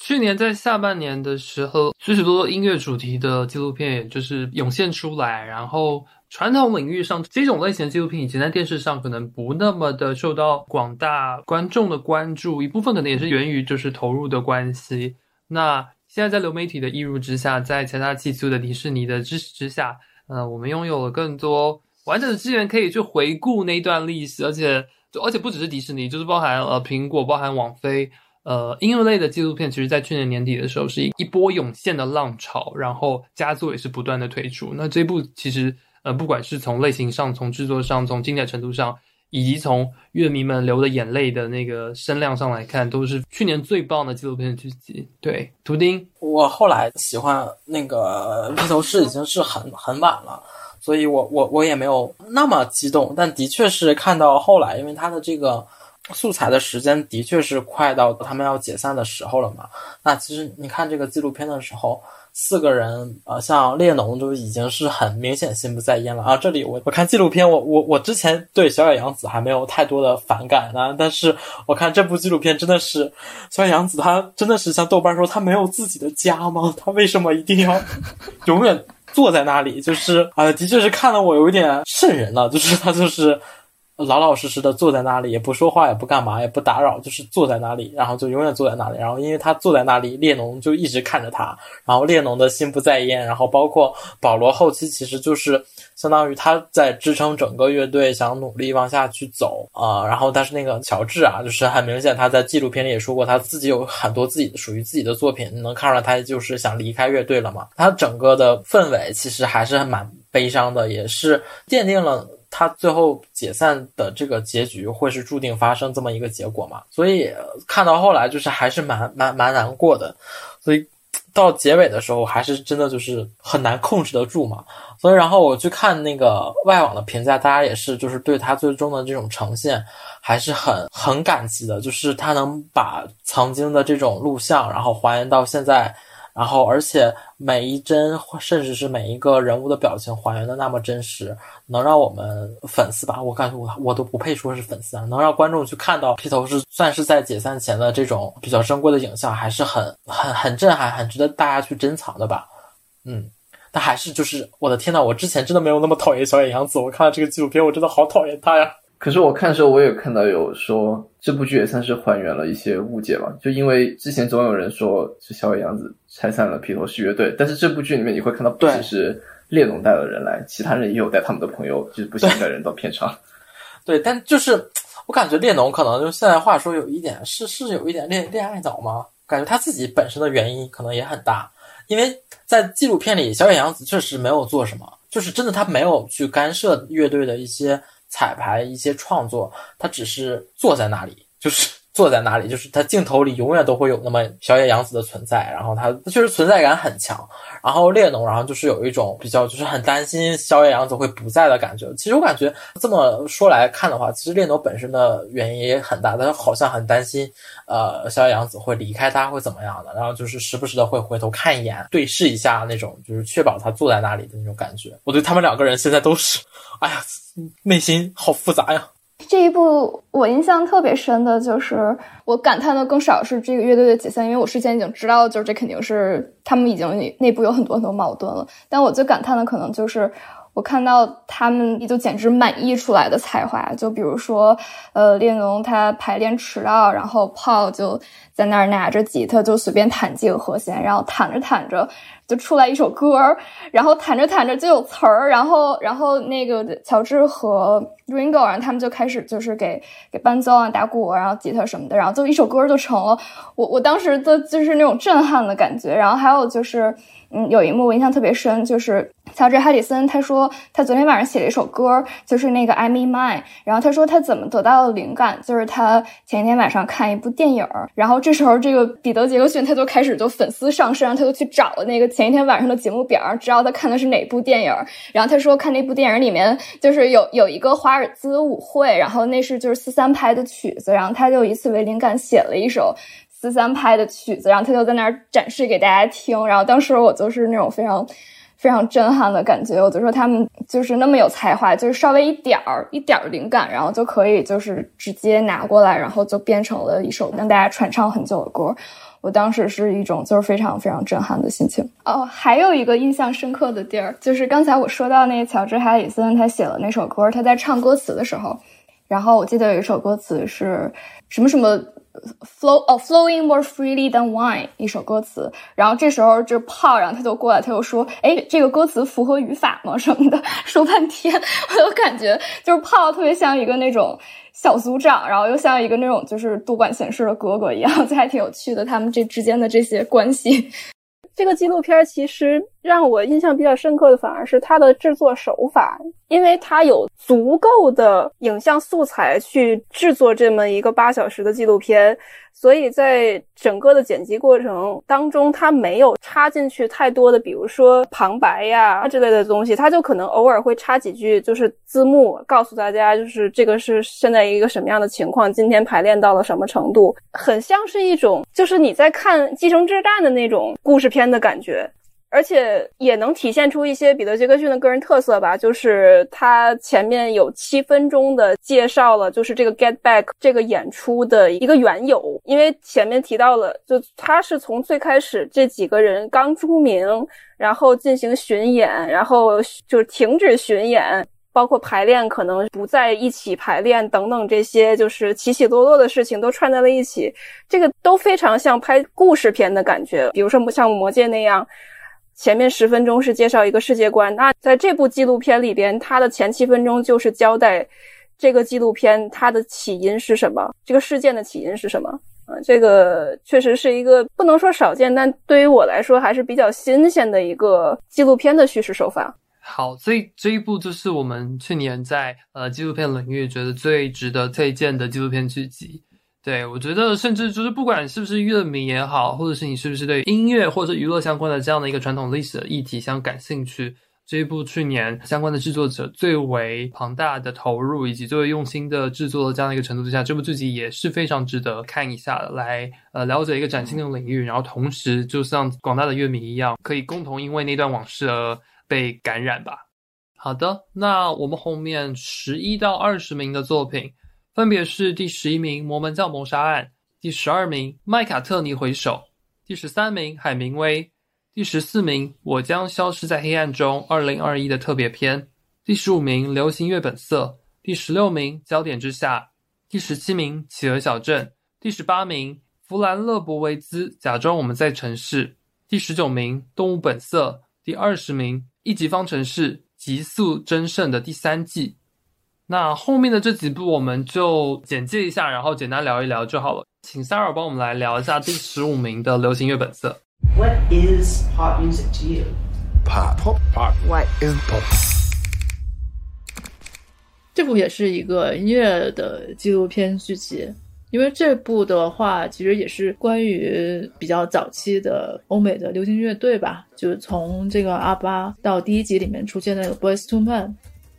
去年在下半年的时候，许许多多音乐主题的纪录片，也就是涌现出来。然后传统领域上这种类型的纪录片，以前在电视上可能不那么的受到广大观众的关注，一部分可能也是源于就是投入的关系。那现在在流媒体的移入之下，在财大气粗的迪士尼的支持之下，呃，我们拥有了更多完整的资源可以去回顾那一段历史，而且就而且不只是迪士尼，就是包含呃苹果，包含网飞。呃，音乐类的纪录片，其实，在去年年底的时候，是一一波涌现的浪潮，然后佳作也是不断的推出。那这部其实，呃，不管是从类型上、从制作上、从精彩程度上，以及从乐迷们流的眼泪的那个声量上来看，都是去年最棒的纪录片剧集。对，图钉，我后来喜欢那个披头士已经是很很晚了，所以我我我也没有那么激动，但的确是看到后来，因为他的这个。素材的时间的确是快到他们要解散的时候了嘛？那其实你看这个纪录片的时候，四个人，呃，像列侬都已经是很明显心不在焉了啊。这里我我看纪录片，我我我之前对小野洋子还没有太多的反感呢，但是我看这部纪录片真的是小野洋子，她真的是像豆瓣说，她没有自己的家吗？她为什么一定要 <laughs> 永远坐在那里？就是啊，的确是看得我有一点瘆人了，就是她就是。老老实实的坐在那里，也不说话，也不干嘛，也不打扰，就是坐在那里，然后就永远坐在那里。然后因为他坐在那里，列侬就一直看着他，然后列侬的心不在焉。然后包括保罗后期，其实就是相当于他在支撑整个乐队，想努力往下去走啊。然后但是那个乔治啊，就是很明显他在纪录片里也说过，他自己有很多自己属于自己的作品，能看出来他就是想离开乐队了嘛。他整个的氛围其实还是蛮悲伤的，也是奠定了。他最后解散的这个结局会是注定发生这么一个结果嘛？所以看到后来就是还是蛮蛮蛮难过的，所以到结尾的时候还是真的就是很难控制得住嘛。所以然后我去看那个外网的评价，大家也是就是对他最终的这种呈现还是很很感激的，就是他能把曾经的这种录像然后还原到现在。然后，而且每一帧，甚至是每一个人物的表情还原的那么真实，能让我们粉丝吧，我感觉我我都不配说是粉丝啊，能让观众去看到披头士算是在解散前的这种比较珍贵的影像，还是很很很震撼，很值得大家去珍藏的吧。嗯，但还是就是我的天呐，我之前真的没有那么讨厌小野洋子，我看了这个纪录片，我真的好讨厌他呀。可是我看的时候，我也看到有说这部剧也算是还原了一些误解吧，就因为之前总有人说是小野洋子拆散了披头士乐队，但是这部剧里面你会看到不只是列侬带了人来，其他人也有带他们的朋友，就是不相干人到片场。<laughs> 对，但就是我感觉列侬可能就现在话说有一点是是有一点恋恋爱脑吗？感觉他自己本身的原因可能也很大，因为在纪录片里小野洋子确实没有做什么，就是真的他没有去干涉乐队的一些。彩排一些创作，他只是坐在那里，就是坐在那里，就是他镜头里永远都会有那么小野洋子的存在，然后他确实存在感很强。然后列侬，然后就是有一种比较，就是很担心小野洋子会不在的感觉。其实我感觉这么说来看的话，其实列侬本身的原因也很大，他好像很担心，呃，小野洋子会离开他会怎么样的，然后就是时不时的会回头看一眼，对视一下那种，就是确保他坐在那里的那种感觉。我对他们两个人现在都是，哎呀。内心好复杂呀！这一部我印象特别深的就是，我感叹的更少是这个乐队的解散，因为我事先已经知道，就是这肯定是他们已经内部有很多很多矛盾了。但我最感叹的可能就是，我看到他们就简直满溢出来的才华，就比如说，呃，列侬他排练迟到，然后 Paul 就在那儿拿着吉他就随便弹几个和弦，然后弹着弹着。就出来一首歌，然后弹着弹着就有词儿，然后然后那个乔治和 Ringo，然后他们就开始就是给给伴奏啊打鼓，然后吉他什么的，然后就一首歌就成了。我我当时的就是那种震撼的感觉。然后还有就是，嗯，有一幕我印象特别深，就是乔治·哈里森他说，他昨天晚上写了一首歌，就是那个《I'm in Mine》。然后他说他怎么得到的灵感，就是他前一天晚上看一部电影，然后这时候这个彼得·杰克逊他就开始就粉丝上身，他就去找了那个前一天晚上的节目表，知道他看的是哪部电影。然后他说看那部电影里面就是有有一个华尔兹舞会，然后那是就是四三拍的曲子，然后他就以此为灵感写了一首四三拍的曲子，然后他就在那儿展示给大家听。然后当时我就是那种非常。非常震撼的感觉，我就说他们就是那么有才华，就是稍微一点儿一点儿灵感，然后就可以就是直接拿过来，然后就变成了一首让大家传唱很久的歌。我当时是一种就是非常非常震撼的心情。哦，还有一个印象深刻的地儿，就是刚才我说到那个乔治·哈里森，他写了那首歌，他在唱歌词的时候，然后我记得有一首歌词是什么什么。Flow 哦，flowing more freely than wine，一首歌词。然后这时候就炮，然后他就过来，他就说：“哎，这个歌词符合语法吗？什么的？”说半天，我就感觉就是炮特别像一个那种小组长，然后又像一个那种就是多管闲事的哥哥一样，就还挺有趣的。他们这之间的这些关系。<laughs> 这个纪录片其实让我印象比较深刻的，反而是它的制作手法，因为它有足够的影像素材去制作这么一个八小时的纪录片。所以在整个的剪辑过程当中，它没有插进去太多的，比如说旁白呀之类的东西，它就可能偶尔会插几句，就是字幕，告诉大家就是这个是现在一个什么样的情况，今天排练到了什么程度，很像是一种就是你在看《继承之战》的那种故事片的感觉。而且也能体现出一些彼得·杰克逊的个人特色吧，就是他前面有七分钟的介绍了，就是这个《Get Back》这个演出的一个缘由。因为前面提到了，就他是从最开始这几个人刚出名，然后进行巡演，然后就是停止巡演，包括排练可能不在一起排练等等这些，就是起起落落的事情都串在了一起，这个都非常像拍故事片的感觉。比如说像《魔戒》那样。前面十分钟是介绍一个世界观，那在这部纪录片里边，它的前七分钟就是交代这个纪录片它的起因是什么，这个事件的起因是什么。啊，这个确实是一个不能说少见，但对于我来说还是比较新鲜的一个纪录片的叙事手法。好，这这一部就是我们去年在呃纪录片领域觉得最值得推荐的纪录片剧集。对，我觉得甚至就是不管是不是乐迷也好，或者是你是不是对音乐或者娱乐相关的这样的一个传统历史的议题相感兴趣，这一部去年相关的制作者最为庞大的投入以及最为用心的制作的这样的一个程度之下，这部剧集也是非常值得看一下的，来呃了解一个崭新的领域，然后同时就像广大的乐迷一样，可以共同因为那段往事而被感染吧。好的，那我们后面十一到二十名的作品。分别是第十一名《摩门教谋杀案》，第十二名《麦卡特尼回首》，第十三名《海明威》，第十四名《我将消失在黑暗中》二零二一的特别篇，第十五名《流行乐本色》，第十六名《焦点之下》，第十七名《企鹅小镇》，第十八名《弗兰勒伯维兹假装我们在城市》，第十九名《动物本色》，第二十名《一级方程式：极速争胜》的第三季。那后面的这几部我们就简介一下，然后简单聊一聊就好了。请 Sarah 帮我们来聊一下第十五名的《流行乐本色》。What is pop music to you? Pop, pop, pop. What is pop? 这部也是一个音乐的纪录片剧集，因为这部的话其实也是关于比较早期的欧美的流行乐队吧，就是从这个阿巴到第一集里面出现的那个 Boys to Men。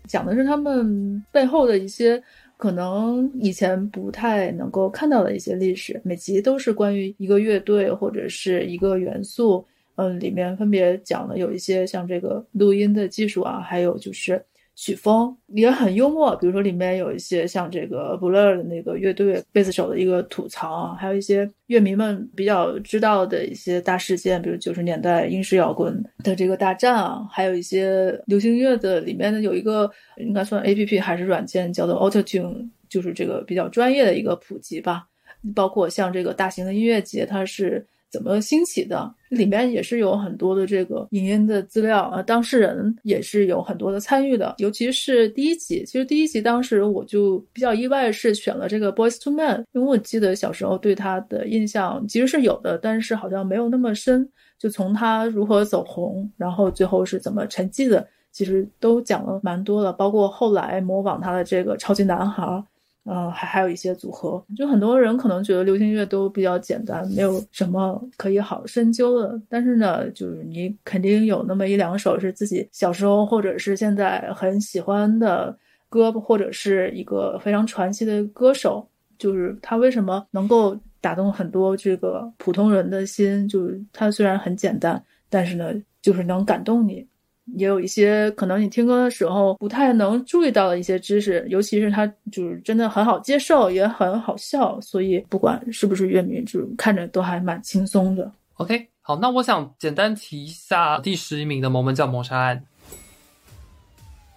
讲的是他们背后的一些可能以前不太能够看到的一些历史，每集都是关于一个乐队或者是一个元素，嗯，里面分别讲了有一些像这个录音的技术啊，还有就是。曲风也很幽默，比如说里面有一些像这个 Blur 的那个乐队贝斯手的一个吐槽啊，还有一些乐迷们比较知道的一些大事件，比如九十年代英式摇滚的这个大战啊，还有一些流行乐的里面呢有一个应该算 A P P 还是软件叫做 Auto Tune，就是这个比较专业的一个普及吧，包括像这个大型的音乐节，它是。怎么兴起的，里面也是有很多的这个影音的资料啊，当事人也是有很多的参与的，尤其是第一集，其实第一集当时我就比较意外是选了这个 Boys to Men，因为我记得小时候对他的印象其实是有的，但是好像没有那么深，就从他如何走红，然后最后是怎么沉寂的。其实都讲了蛮多的，包括后来模仿他的这个超级男孩，呃，还还有一些组合。就很多人可能觉得流行乐都比较简单，没有什么可以好深究的。但是呢，就是你肯定有那么一两首是自己小时候或者是现在很喜欢的歌，或者是一个非常传奇的歌手。就是他为什么能够打动很多这个普通人的心？就是他虽然很简单，但是呢，就是能感动你。也有一些可能你听歌的时候不太能注意到的一些知识，尤其是它就是真的很好接受，也很好笑，所以不管是不是乐迷，就是看着都还蛮轻松的。OK，好，那我想简单提一下第十一名的《摩门教谋杀案》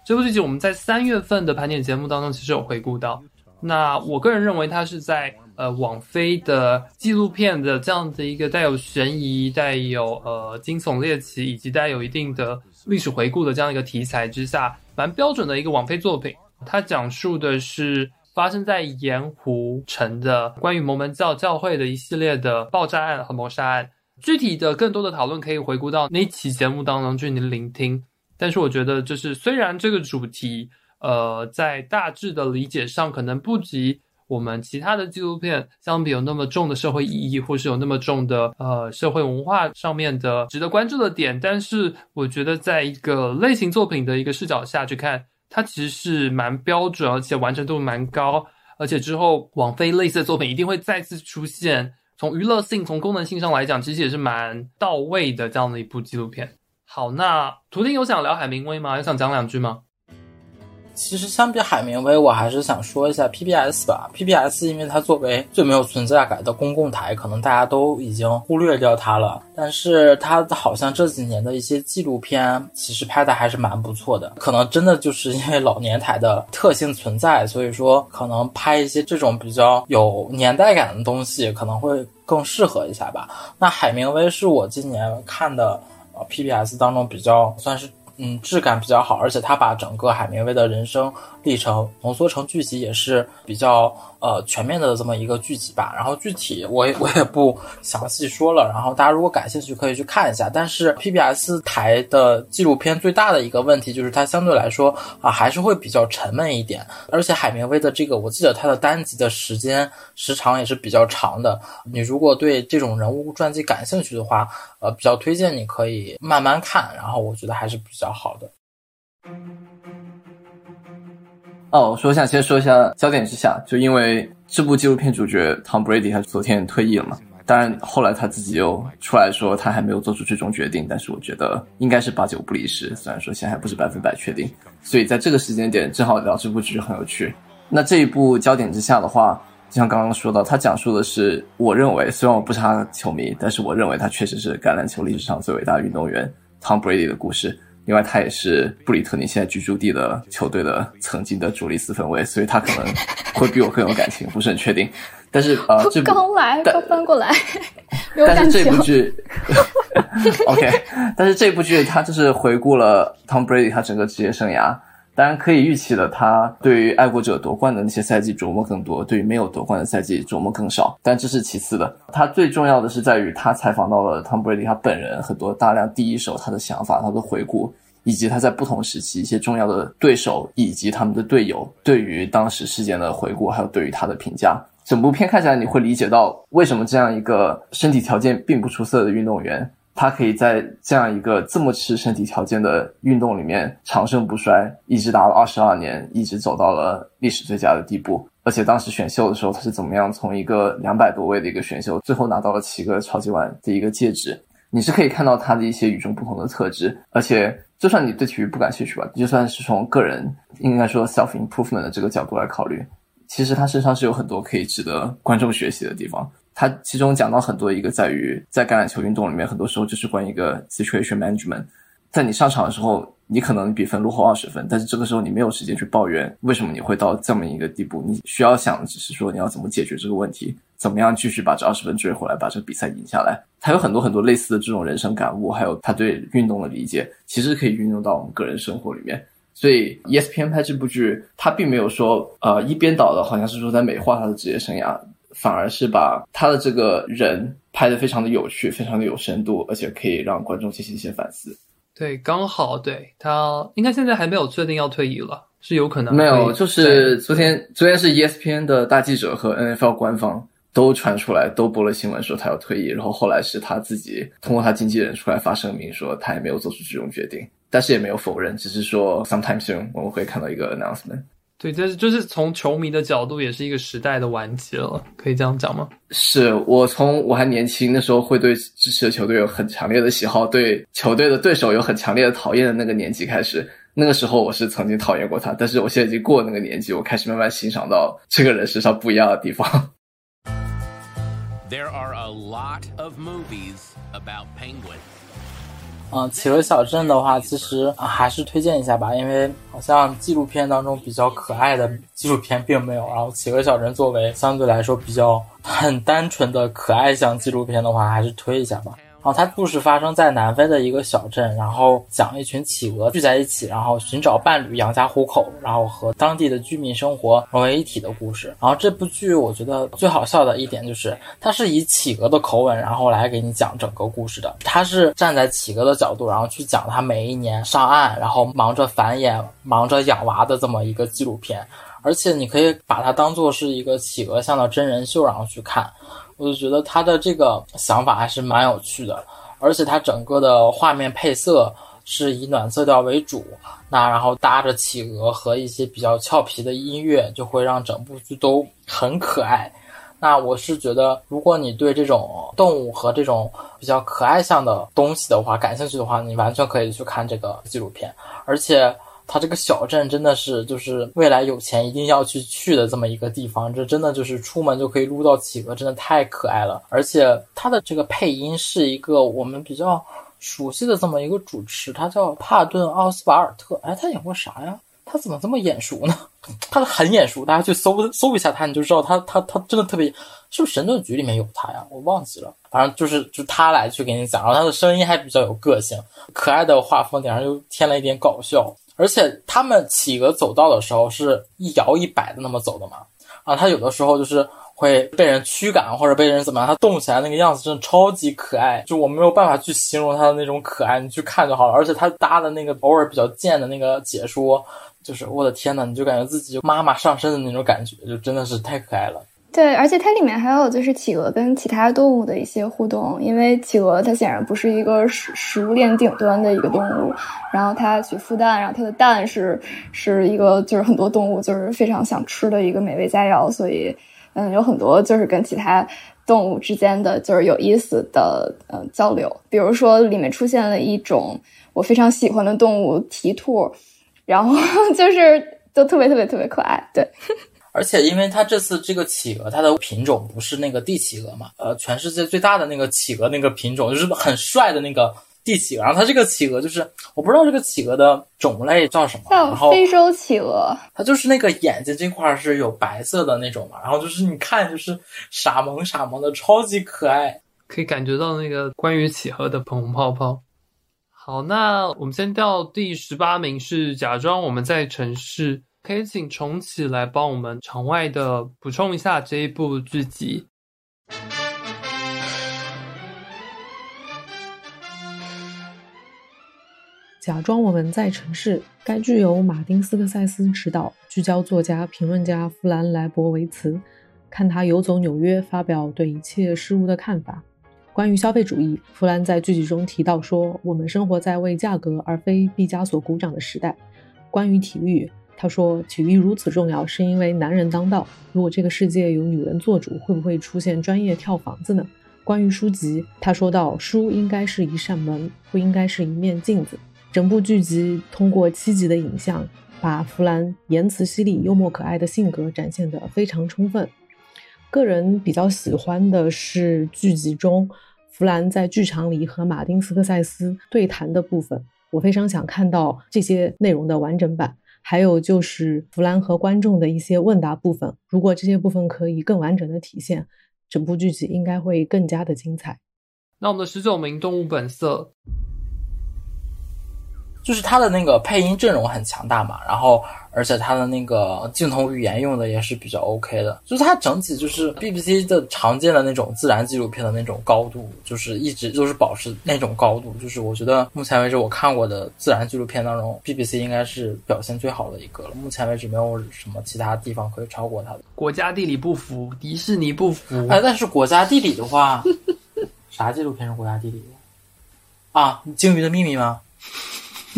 这部剧集，我们在三月份的盘点节目当中其实有回顾到。那我个人认为它是在呃网飞的纪录片的这样的一个带有悬疑、带有呃惊悚猎奇以及带有一定的。历史回顾的这样一个题材之下，蛮标准的一个网飞作品。它讲述的是发生在盐湖城的关于摩门教教会的一系列的爆炸案和谋杀案。具体的更多的讨论可以回顾到那期节目当中去您聆听。但是我觉得，就是虽然这个主题，呃，在大致的理解上可能不及。我们其他的纪录片相比有那么重的社会意义，或是有那么重的呃社会文化上面的值得关注的点，但是我觉得在一个类型作品的一个视角下去看，它其实是蛮标准，而且完成度蛮高，而且之后网飞类似的作品一定会再次出现。从娱乐性、从功能性上来讲，其实也是蛮到位的这样的一部纪录片。好，那图钉有想聊海明威吗？有想讲两句吗？其实相比海明威，我还是想说一下 PBS 吧。PBS 因为它作为最没有存在感的公共台，可能大家都已经忽略掉它了。但是它好像这几年的一些纪录片，其实拍的还是蛮不错的。可能真的就是因为老年台的特性存在，所以说可能拍一些这种比较有年代感的东西，可能会更适合一下吧。那海明威是我今年看的呃 PBS 当中比较算是。嗯，质感比较好，而且他把整个海明威的人生历程浓缩成剧集，也是比较。呃，全面的这么一个剧集吧，然后具体我也我也不详细说了，然后大家如果感兴趣可以去看一下。但是 PBS 台的纪录片最大的一个问题就是它相对来说啊还是会比较沉闷一点，而且海明威的这个我记得他的单集的时间时长也是比较长的。你如果对这种人物传记感兴趣的话，呃，比较推荐你可以慢慢看，然后我觉得还是比较好的。哦，我说想先说一下焦点之下，就因为这部纪录片主角 Tom Brady 他昨天退役了嘛，当然后来他自己又出来说他还没有做出最终决定，但是我觉得应该是八九不离十，虽然说现在还不是百分百确定，所以在这个时间点正好聊这部剧很有趣。那这一部焦点之下的话，就像刚刚说到，他讲述的是我认为虽然我不是他的球迷，但是我认为他确实是橄榄球历史上最伟大的运动员 Tom Brady 的故事。另外，他也是布里特尼现在居住地的球队的曾经的主力四分卫，所以他可能会比我更有感情，不是很确定。但是呃，这刚来刚搬过来，但是这部剧，<laughs> <laughs> OK，但是这部剧它就是回顾了 Tom Brady 他整个职业生涯。当然可以预期的，他对于爱国者夺冠的那些赛季琢磨更多，对于没有夺冠的赛季琢磨更少。但这是其次的，他最重要的是在于他采访到了 Tom Brady 他本人很多大量第一手他的想法、他的回顾，以及他在不同时期一些重要的对手以及他们的队友对于当时事件的回顾，还有对于他的评价。整部片看起来你会理解到为什么这样一个身体条件并不出色的运动员。他可以在这样一个这么吃身体条件的运动里面长盛不衰，一直打了二十二年，一直走到了历史最佳的地步。而且当时选秀的时候，他是怎么样从一个两百多位的一个选秀，最后拿到了七个超级碗的一个戒指？你是可以看到他的一些与众不同的特质。而且，就算你对体育不感兴趣吧，就算是从个人应该说 self improvement 的这个角度来考虑，其实他身上是有很多可以值得观众学习的地方。他其中讲到很多，一个在于在橄榄球运动里面，很多时候就是关于一个 situation management。在你上场的时候，你可能比分落后二十分，但是这个时候你没有时间去抱怨为什么你会到这么一个地步，你需要想的只是说你要怎么解决这个问题。怎么样继续把这二十分追回来，把这个比赛赢下来。他有很多很多类似的这种人生感悟，还有他对运动的理解，其实可以运用到我们个人生活里面。所以 ESPN 拍这部剧，他并没有说呃一边倒的，好像是说在美化他的职业生涯，反而是把他的这个人拍得非常的有趣，非常的有深度，而且可以让观众进行一些反思。对，刚好对他应该现在还没有确定要退役了，是有可能没有，就是昨天昨天是 ESPN 的大记者和 NFL 官方都传出来，都播了新闻说他要退役，然后后来是他自己通过他经纪人出来发声明说他也没有做出这种决定，但是也没有否认，只是说 sometime soon 我们会看到一个 announcement。对，这是就是从球迷的角度，也是一个时代的完结了，可以这样讲吗？是我从我还年轻的时候，会对支持的球队有很强烈的喜好，对球队的对手有很强烈的讨厌的那个年纪开始，那个时候我是曾经讨厌过他，但是我现在已经过了那个年纪，我开始慢慢欣赏到这个人身上不一样的地方。There are a lot of movies about penguins. 嗯，企鹅小镇的话，其实、还是推荐一下吧，因为好像纪录片当中比较可爱的纪录片并没有。然后，企鹅小镇作为相对来说比较很单纯的可爱向纪录片的话，还是推一下吧。然后，它故事发生在南非的一个小镇，然后讲一群企鹅聚在一起，然后寻找伴侣、养家糊口，然后和当地的居民生活融为一体的故事。然后，这部剧我觉得最好笑的一点就是，它是以企鹅的口吻，然后来给你讲整个故事的。它是站在企鹅的角度，然后去讲它每一年上岸，然后忙着繁衍、忙着养娃的这么一个纪录片。而且，你可以把它当做是一个企鹅像的真人秀，然后去看。我就觉得他的这个想法还是蛮有趣的，而且他整个的画面配色是以暖色调为主，那然后搭着企鹅和一些比较俏皮的音乐，就会让整部剧都很可爱。那我是觉得，如果你对这种动物和这种比较可爱向的东西的话感兴趣的话，你完全可以去看这个纪录片，而且。它这个小镇真的是就是未来有钱一定要去去的这么一个地方，这真的就是出门就可以撸到企鹅，真的太可爱了。而且它的这个配音是一个我们比较熟悉的这么一个主持，他叫帕顿·奥斯瓦尔特。哎，他演过啥呀？他怎么这么眼熟呢？<laughs> 他很眼熟，大家去搜搜一下他，你就知道他他他真的特别。是不是神盾局里面有他呀？我忘记了，反正就是就他来去给你讲，然后他的声音还比较有个性，可爱的画风脸上又添了一点搞笑。而且他们企鹅走道的时候是一摇一摆的那么走的嘛，啊，他有的时候就是会被人驱赶或者被人怎么样，他动起来那个样子真的超级可爱，就我没有办法去形容他的那种可爱，你去看就好了。而且他搭的那个偶尔比较贱的那个解说，就是我的天呐，你就感觉自己就妈妈上身的那种感觉，就真的是太可爱了。对，而且它里面还有就是企鹅跟其他动物的一些互动，因为企鹅它显然不是一个食食物链顶端的一个动物，然后它去孵蛋，然后它的蛋是是一个就是很多动物就是非常想吃的一个美味佳肴，所以嗯，有很多就是跟其他动物之间的就是有意思的呃交流，比如说里面出现了一种我非常喜欢的动物蹄兔，然后 <laughs> 就是就特别特别特别可爱，对。而且，因为它这次这个企鹅，它的品种不是那个帝企鹅嘛，呃，全世界最大的那个企鹅那个品种，就是很帅的那个帝企鹅。然后它这个企鹅就是，我不知道这个企鹅的种类叫什么，然后非洲企鹅，它就是那个眼睛这块是有白色的那种嘛，然后就是你看就是傻萌傻萌的，超级可爱，可以感觉到那个关于企鹅的粉红泡泡。好，那我们先到第十八名是假装我们在城市。可以请重启来帮我们场外的补充一下这一部剧集。假装我们在城市。该剧由马丁·斯科塞斯执导，聚焦作家、评论家弗兰·莱博维茨，看他游走纽约，发表对一切事物的看法。关于消费主义，弗兰在剧集中提到说：“我们生活在为价格而非毕加索鼓掌的时代。”关于体育。他说：“体育如此重要，是因为男人当道。如果这个世界由女人做主，会不会出现专业跳房子呢？”关于书籍，他说道：“书应该是一扇门，不应该是一面镜子。”整部剧集通过七集的影像，把弗兰言辞犀利、幽默可爱的性格展现得非常充分。个人比较喜欢的是剧集中弗兰在剧场里和马丁·斯科塞斯对谈的部分，我非常想看到这些内容的完整版。还有就是弗兰和观众的一些问答部分，如果这些部分可以更完整的体现，整部剧集应该会更加的精彩。那我们的十九名《动物本色》。就是它的那个配音阵容很强大嘛，然后而且它的那个镜头语言用的也是比较 OK 的，就是它整体就是 BBC 的常见的那种自然纪录片的那种高度，就是一直都是保持那种高度，就是我觉得目前为止我看过的自然纪录片当中，BBC 应该是表现最好的一个了。目前为止没有什么其他地方可以超过它的。国家地理不服，迪士尼不服。哎，但是国家地理的话，<laughs> 啥纪录片是国家地理的？啊，鲸鱼的秘密吗？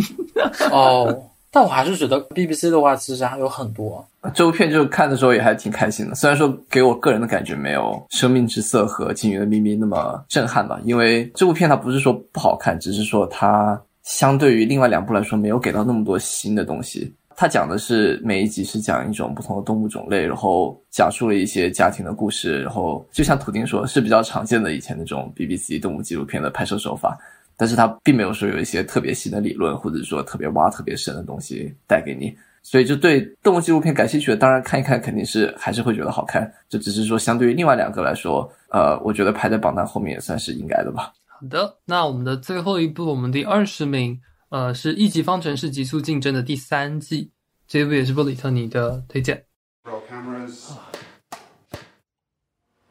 <laughs> 哦，但我还是觉得 BBC 的话，其实还有很多这部片，就看的时候也还挺开心的。虽然说给我个人的感觉没有《生命之色》和《鲸鱼的秘密》那么震撼吧，因为这部片它不是说不好看，只是说它相对于另外两部来说，没有给到那么多新的东西。它讲的是每一集是讲一种不同的动物种类，然后讲述了一些家庭的故事，然后就像图丁说，是比较常见的以前那种 BBC 动物纪录片的拍摄手法。但是它并没有说有一些特别新的理论，或者说特别挖特别深的东西带给你，所以就对动物纪录片感兴趣的，当然看一看肯定是还是会觉得好看。就只是说相对于另外两个来说，呃，我觉得排在榜单后面也算是应该的吧。好的，那我们的最后一部，我们第二十名，呃，是一级方程式极速竞争的第三季，这一部也是布里特尼的推荐。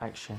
Action。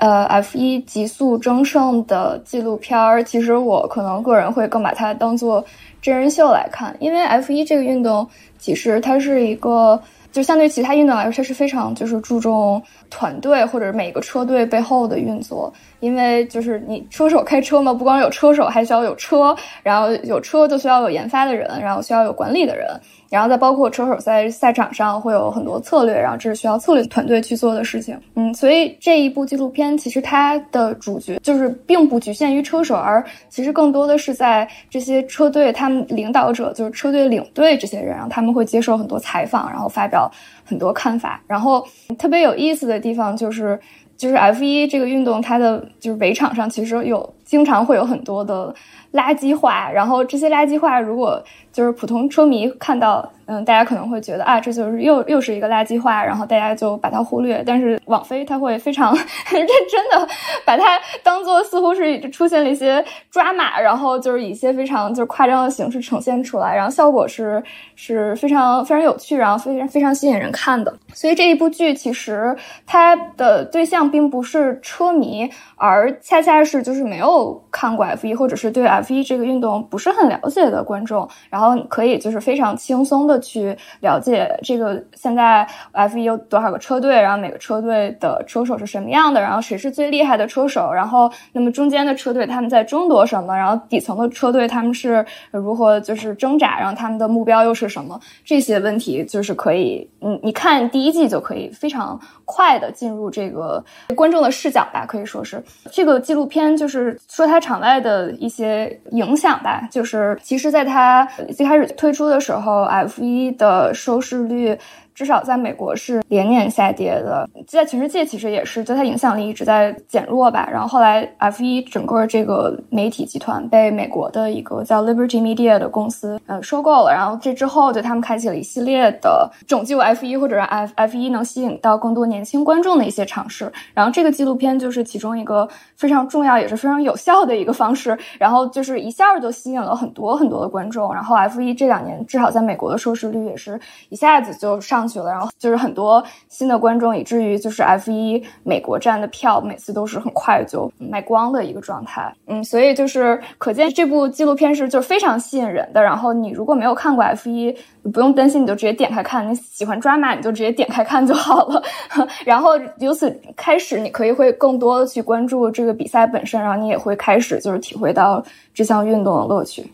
呃，F 一极速争胜的纪录片儿，其实我可能个人会更把它当做真人秀来看，因为 F 一这个运动其实它是一个，就相对其他运动来说，它是非常就是注重团队或者每个车队背后的运作，因为就是你车手开车嘛，不光有车手，还需要有车，然后有车就需要有研发的人，然后需要有管理的人。然后再包括车手在赛场上会有很多策略，然后这是需要策略团队去做的事情。嗯，所以这一部纪录片其实它的主角就是并不局限于车手，而其实更多的是在这些车队他们领导者，就是车队领队这些人，然后他们会接受很多采访，然后发表很多看法。然后特别有意思的地方就是，就是 F 一这个运动它的就是围场上其实有经常会有很多的垃圾话，然后这些垃圾话如果。就是普通车迷看到，嗯，大家可能会觉得啊，这就是又又是一个垃圾话，然后大家就把它忽略。但是网飞他会非常认真的把它当做似乎是出现了一些抓马，然后就是以一些非常就是夸张的形式呈现出来，然后效果是是非常非常有趣，然后非常非常吸引人看的。所以这一部剧其实它的对象并不是车迷，而恰恰是就是没有看过 F 一或者是对 F 一这个运动不是很了解的观众，然后。然后可以就是非常轻松的去了解这个现在 F 一有多少个车队，然后每个车队的车手是什么样的，然后谁是最厉害的车手，然后那么中间的车队他们在争夺什么，然后底层的车队他们是如何就是挣扎，然后他们的目标又是什么？这些问题就是可以，嗯，你看第一季就可以非常快的进入这个观众的视角吧，可以说是这个纪录片就是说它场外的一些影响吧，就是其实在它。最开始推出的时候，F 一的收视率。至少在美国是连年下跌的，在全世界其实也是，就它影响力一直在减弱吧。然后后来 F 一整个这个媒体集团被美国的一个叫 Liberty Media 的公司呃收购了。然后这之后，就他们开启了一系列的拯救 F 一或者让 F F 一能吸引到更多年轻观众的一些尝试。然后这个纪录片就是其中一个非常重要也是非常有效的一个方式。<laughs> 然后就是一下就吸引了很多很多的观众。然后 F 一这两年至少在美国的收视率也是一下子就上。去了，然后就是很多新的观众，以至于就是 F 一美国站的票每次都是很快就卖光的一个状态。嗯，所以就是可见这部纪录片是就是非常吸引人的。然后你如果没有看过 F 一，不用担心，你就直接点开看。你喜欢抓马，你就直接点开看就好了。<laughs> 然后由此开始，你可以会更多的去关注这个比赛本身，然后你也会开始就是体会到这项运动的乐趣。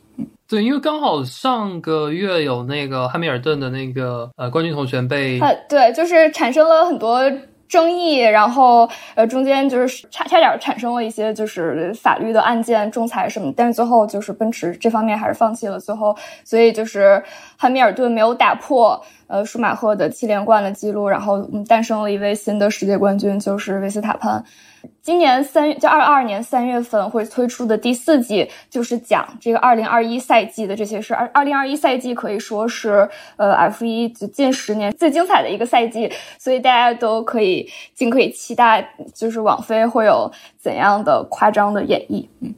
对，因为刚好上个月有那个汉密尔顿的那个呃冠军同学被，呃，对，就是产生了很多争议，然后呃中间就是差差点产生了一些就是法律的案件、仲裁什么，但是最后就是奔驰这方面还是放弃了，最后所以就是汉密尔顿没有打破呃舒马赫的七连冠的记录，然后诞生了一位新的世界冠军，就是维斯塔潘。今年三，就二二年三月份会推出的第四季，就是讲这个二零二一赛季的这些事。二二零二一赛季可以说是呃 F 一近十年最精彩的一个赛季，所以大家都可以尽可以期待，就是网飞会有怎样的夸张的演绎。嗯，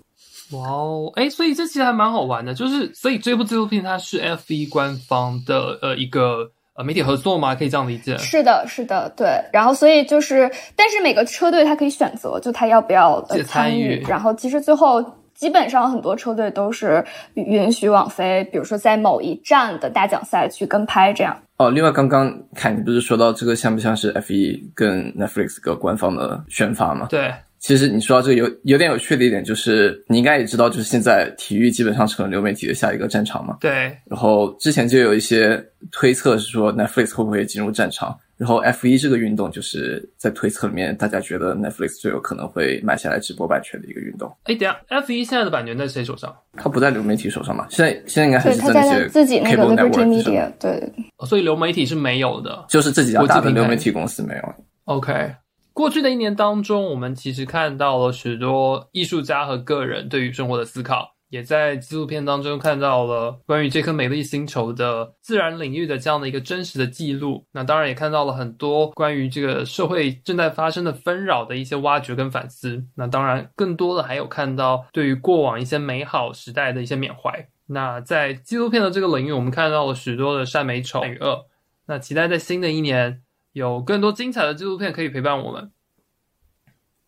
哇哦，哎，所以这其实还蛮好玩的，就是所以这部纪录片它是 F 一官方的呃一个。呃，媒体合作吗？可以这样理解？是的，是的，对。然后，所以就是，但是每个车队他可以选择，就他要不要参与。然后，其实最后基本上很多车队都是允许网飞，比如说在某一站的大奖赛去跟拍这样。哦，另外，刚刚凯你不是说到这个像不像是 F 一跟 Netflix 个官方的宣发吗？对。其实你说到这个有有点有趣的一点，就是你应该也知道，就是现在体育基本上成了流媒体的下一个战场嘛。对。然后之前就有一些推测是说 Netflix 会不会进入战场，然后 F 一这个运动就是在推测里面，大家觉得 Netflix 最有可能会买下来直播版权的一个运动。哎，等下 F 一现在的版权在谁手上？它不在流媒体手上嘛？现在现在应该还是在那些自己那个 Liberty Media 对。所以流媒体是没有的，就是这几家大的流媒体公司没有。OK。过去的一年当中，我们其实看到了许多艺术家和个人对于生活的思考，也在纪录片当中看到了关于这颗美丽星球的自然领域的这样的一个真实的记录。那当然也看到了很多关于这个社会正在发生的纷扰的一些挖掘跟反思。那当然，更多的还有看到对于过往一些美好时代的一些缅怀。那在纪录片的这个领域，我们看到了许多的善美丑与恶。那期待在新的一年。有更多精彩的纪录片可以陪伴我们。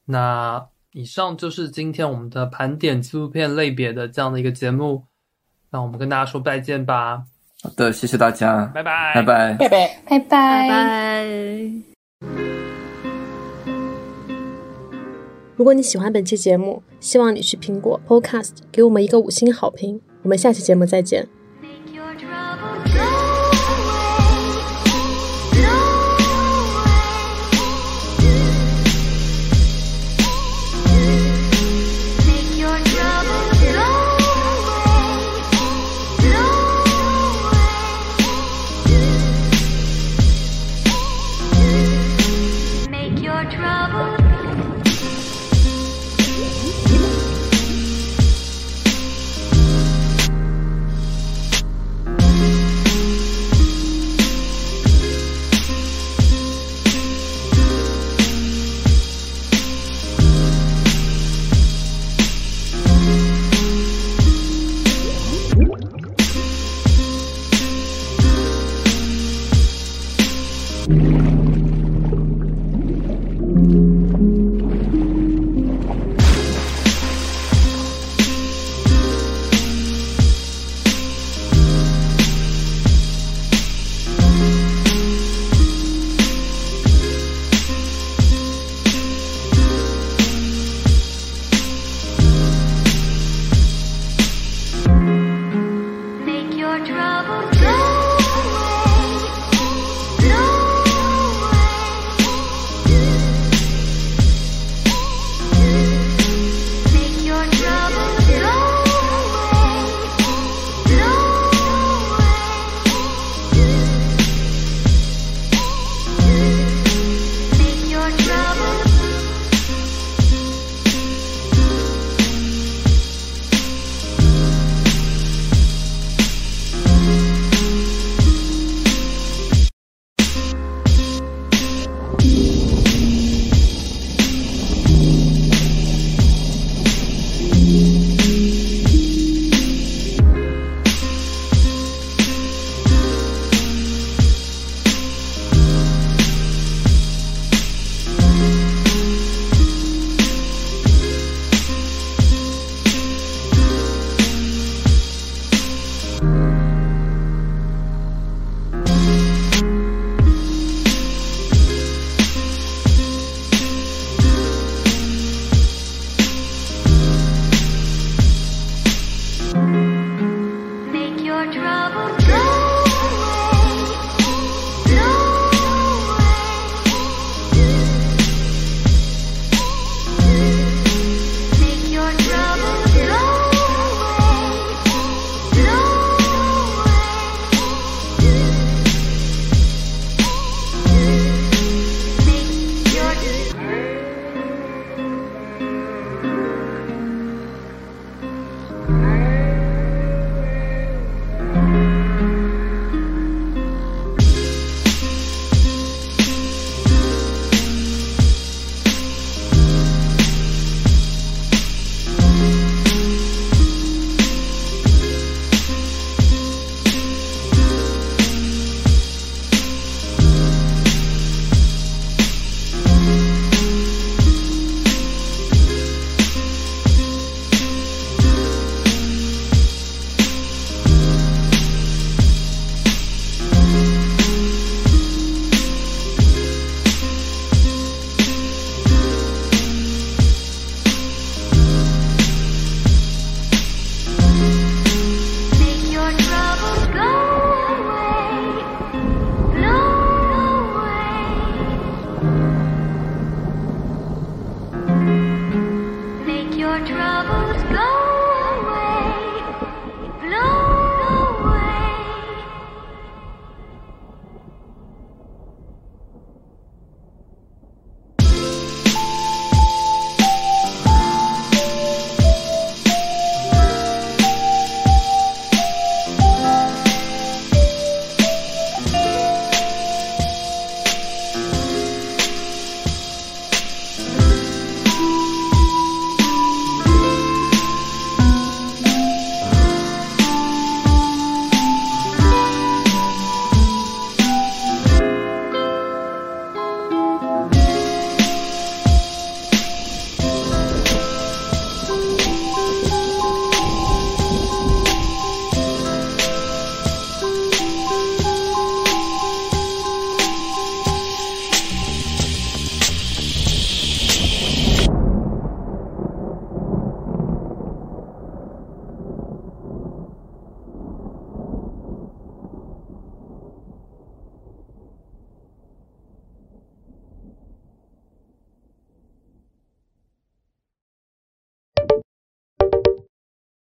那以上就是今天我们的盘点纪录片类别的这样的一个节目。那我们跟大家说再见吧。好的，谢谢大家，拜拜，拜拜，拜拜，拜拜，拜拜。如果你喜欢本期节目，希望你去苹果 Podcast 给我们一个五星好评。我们下期节目再见。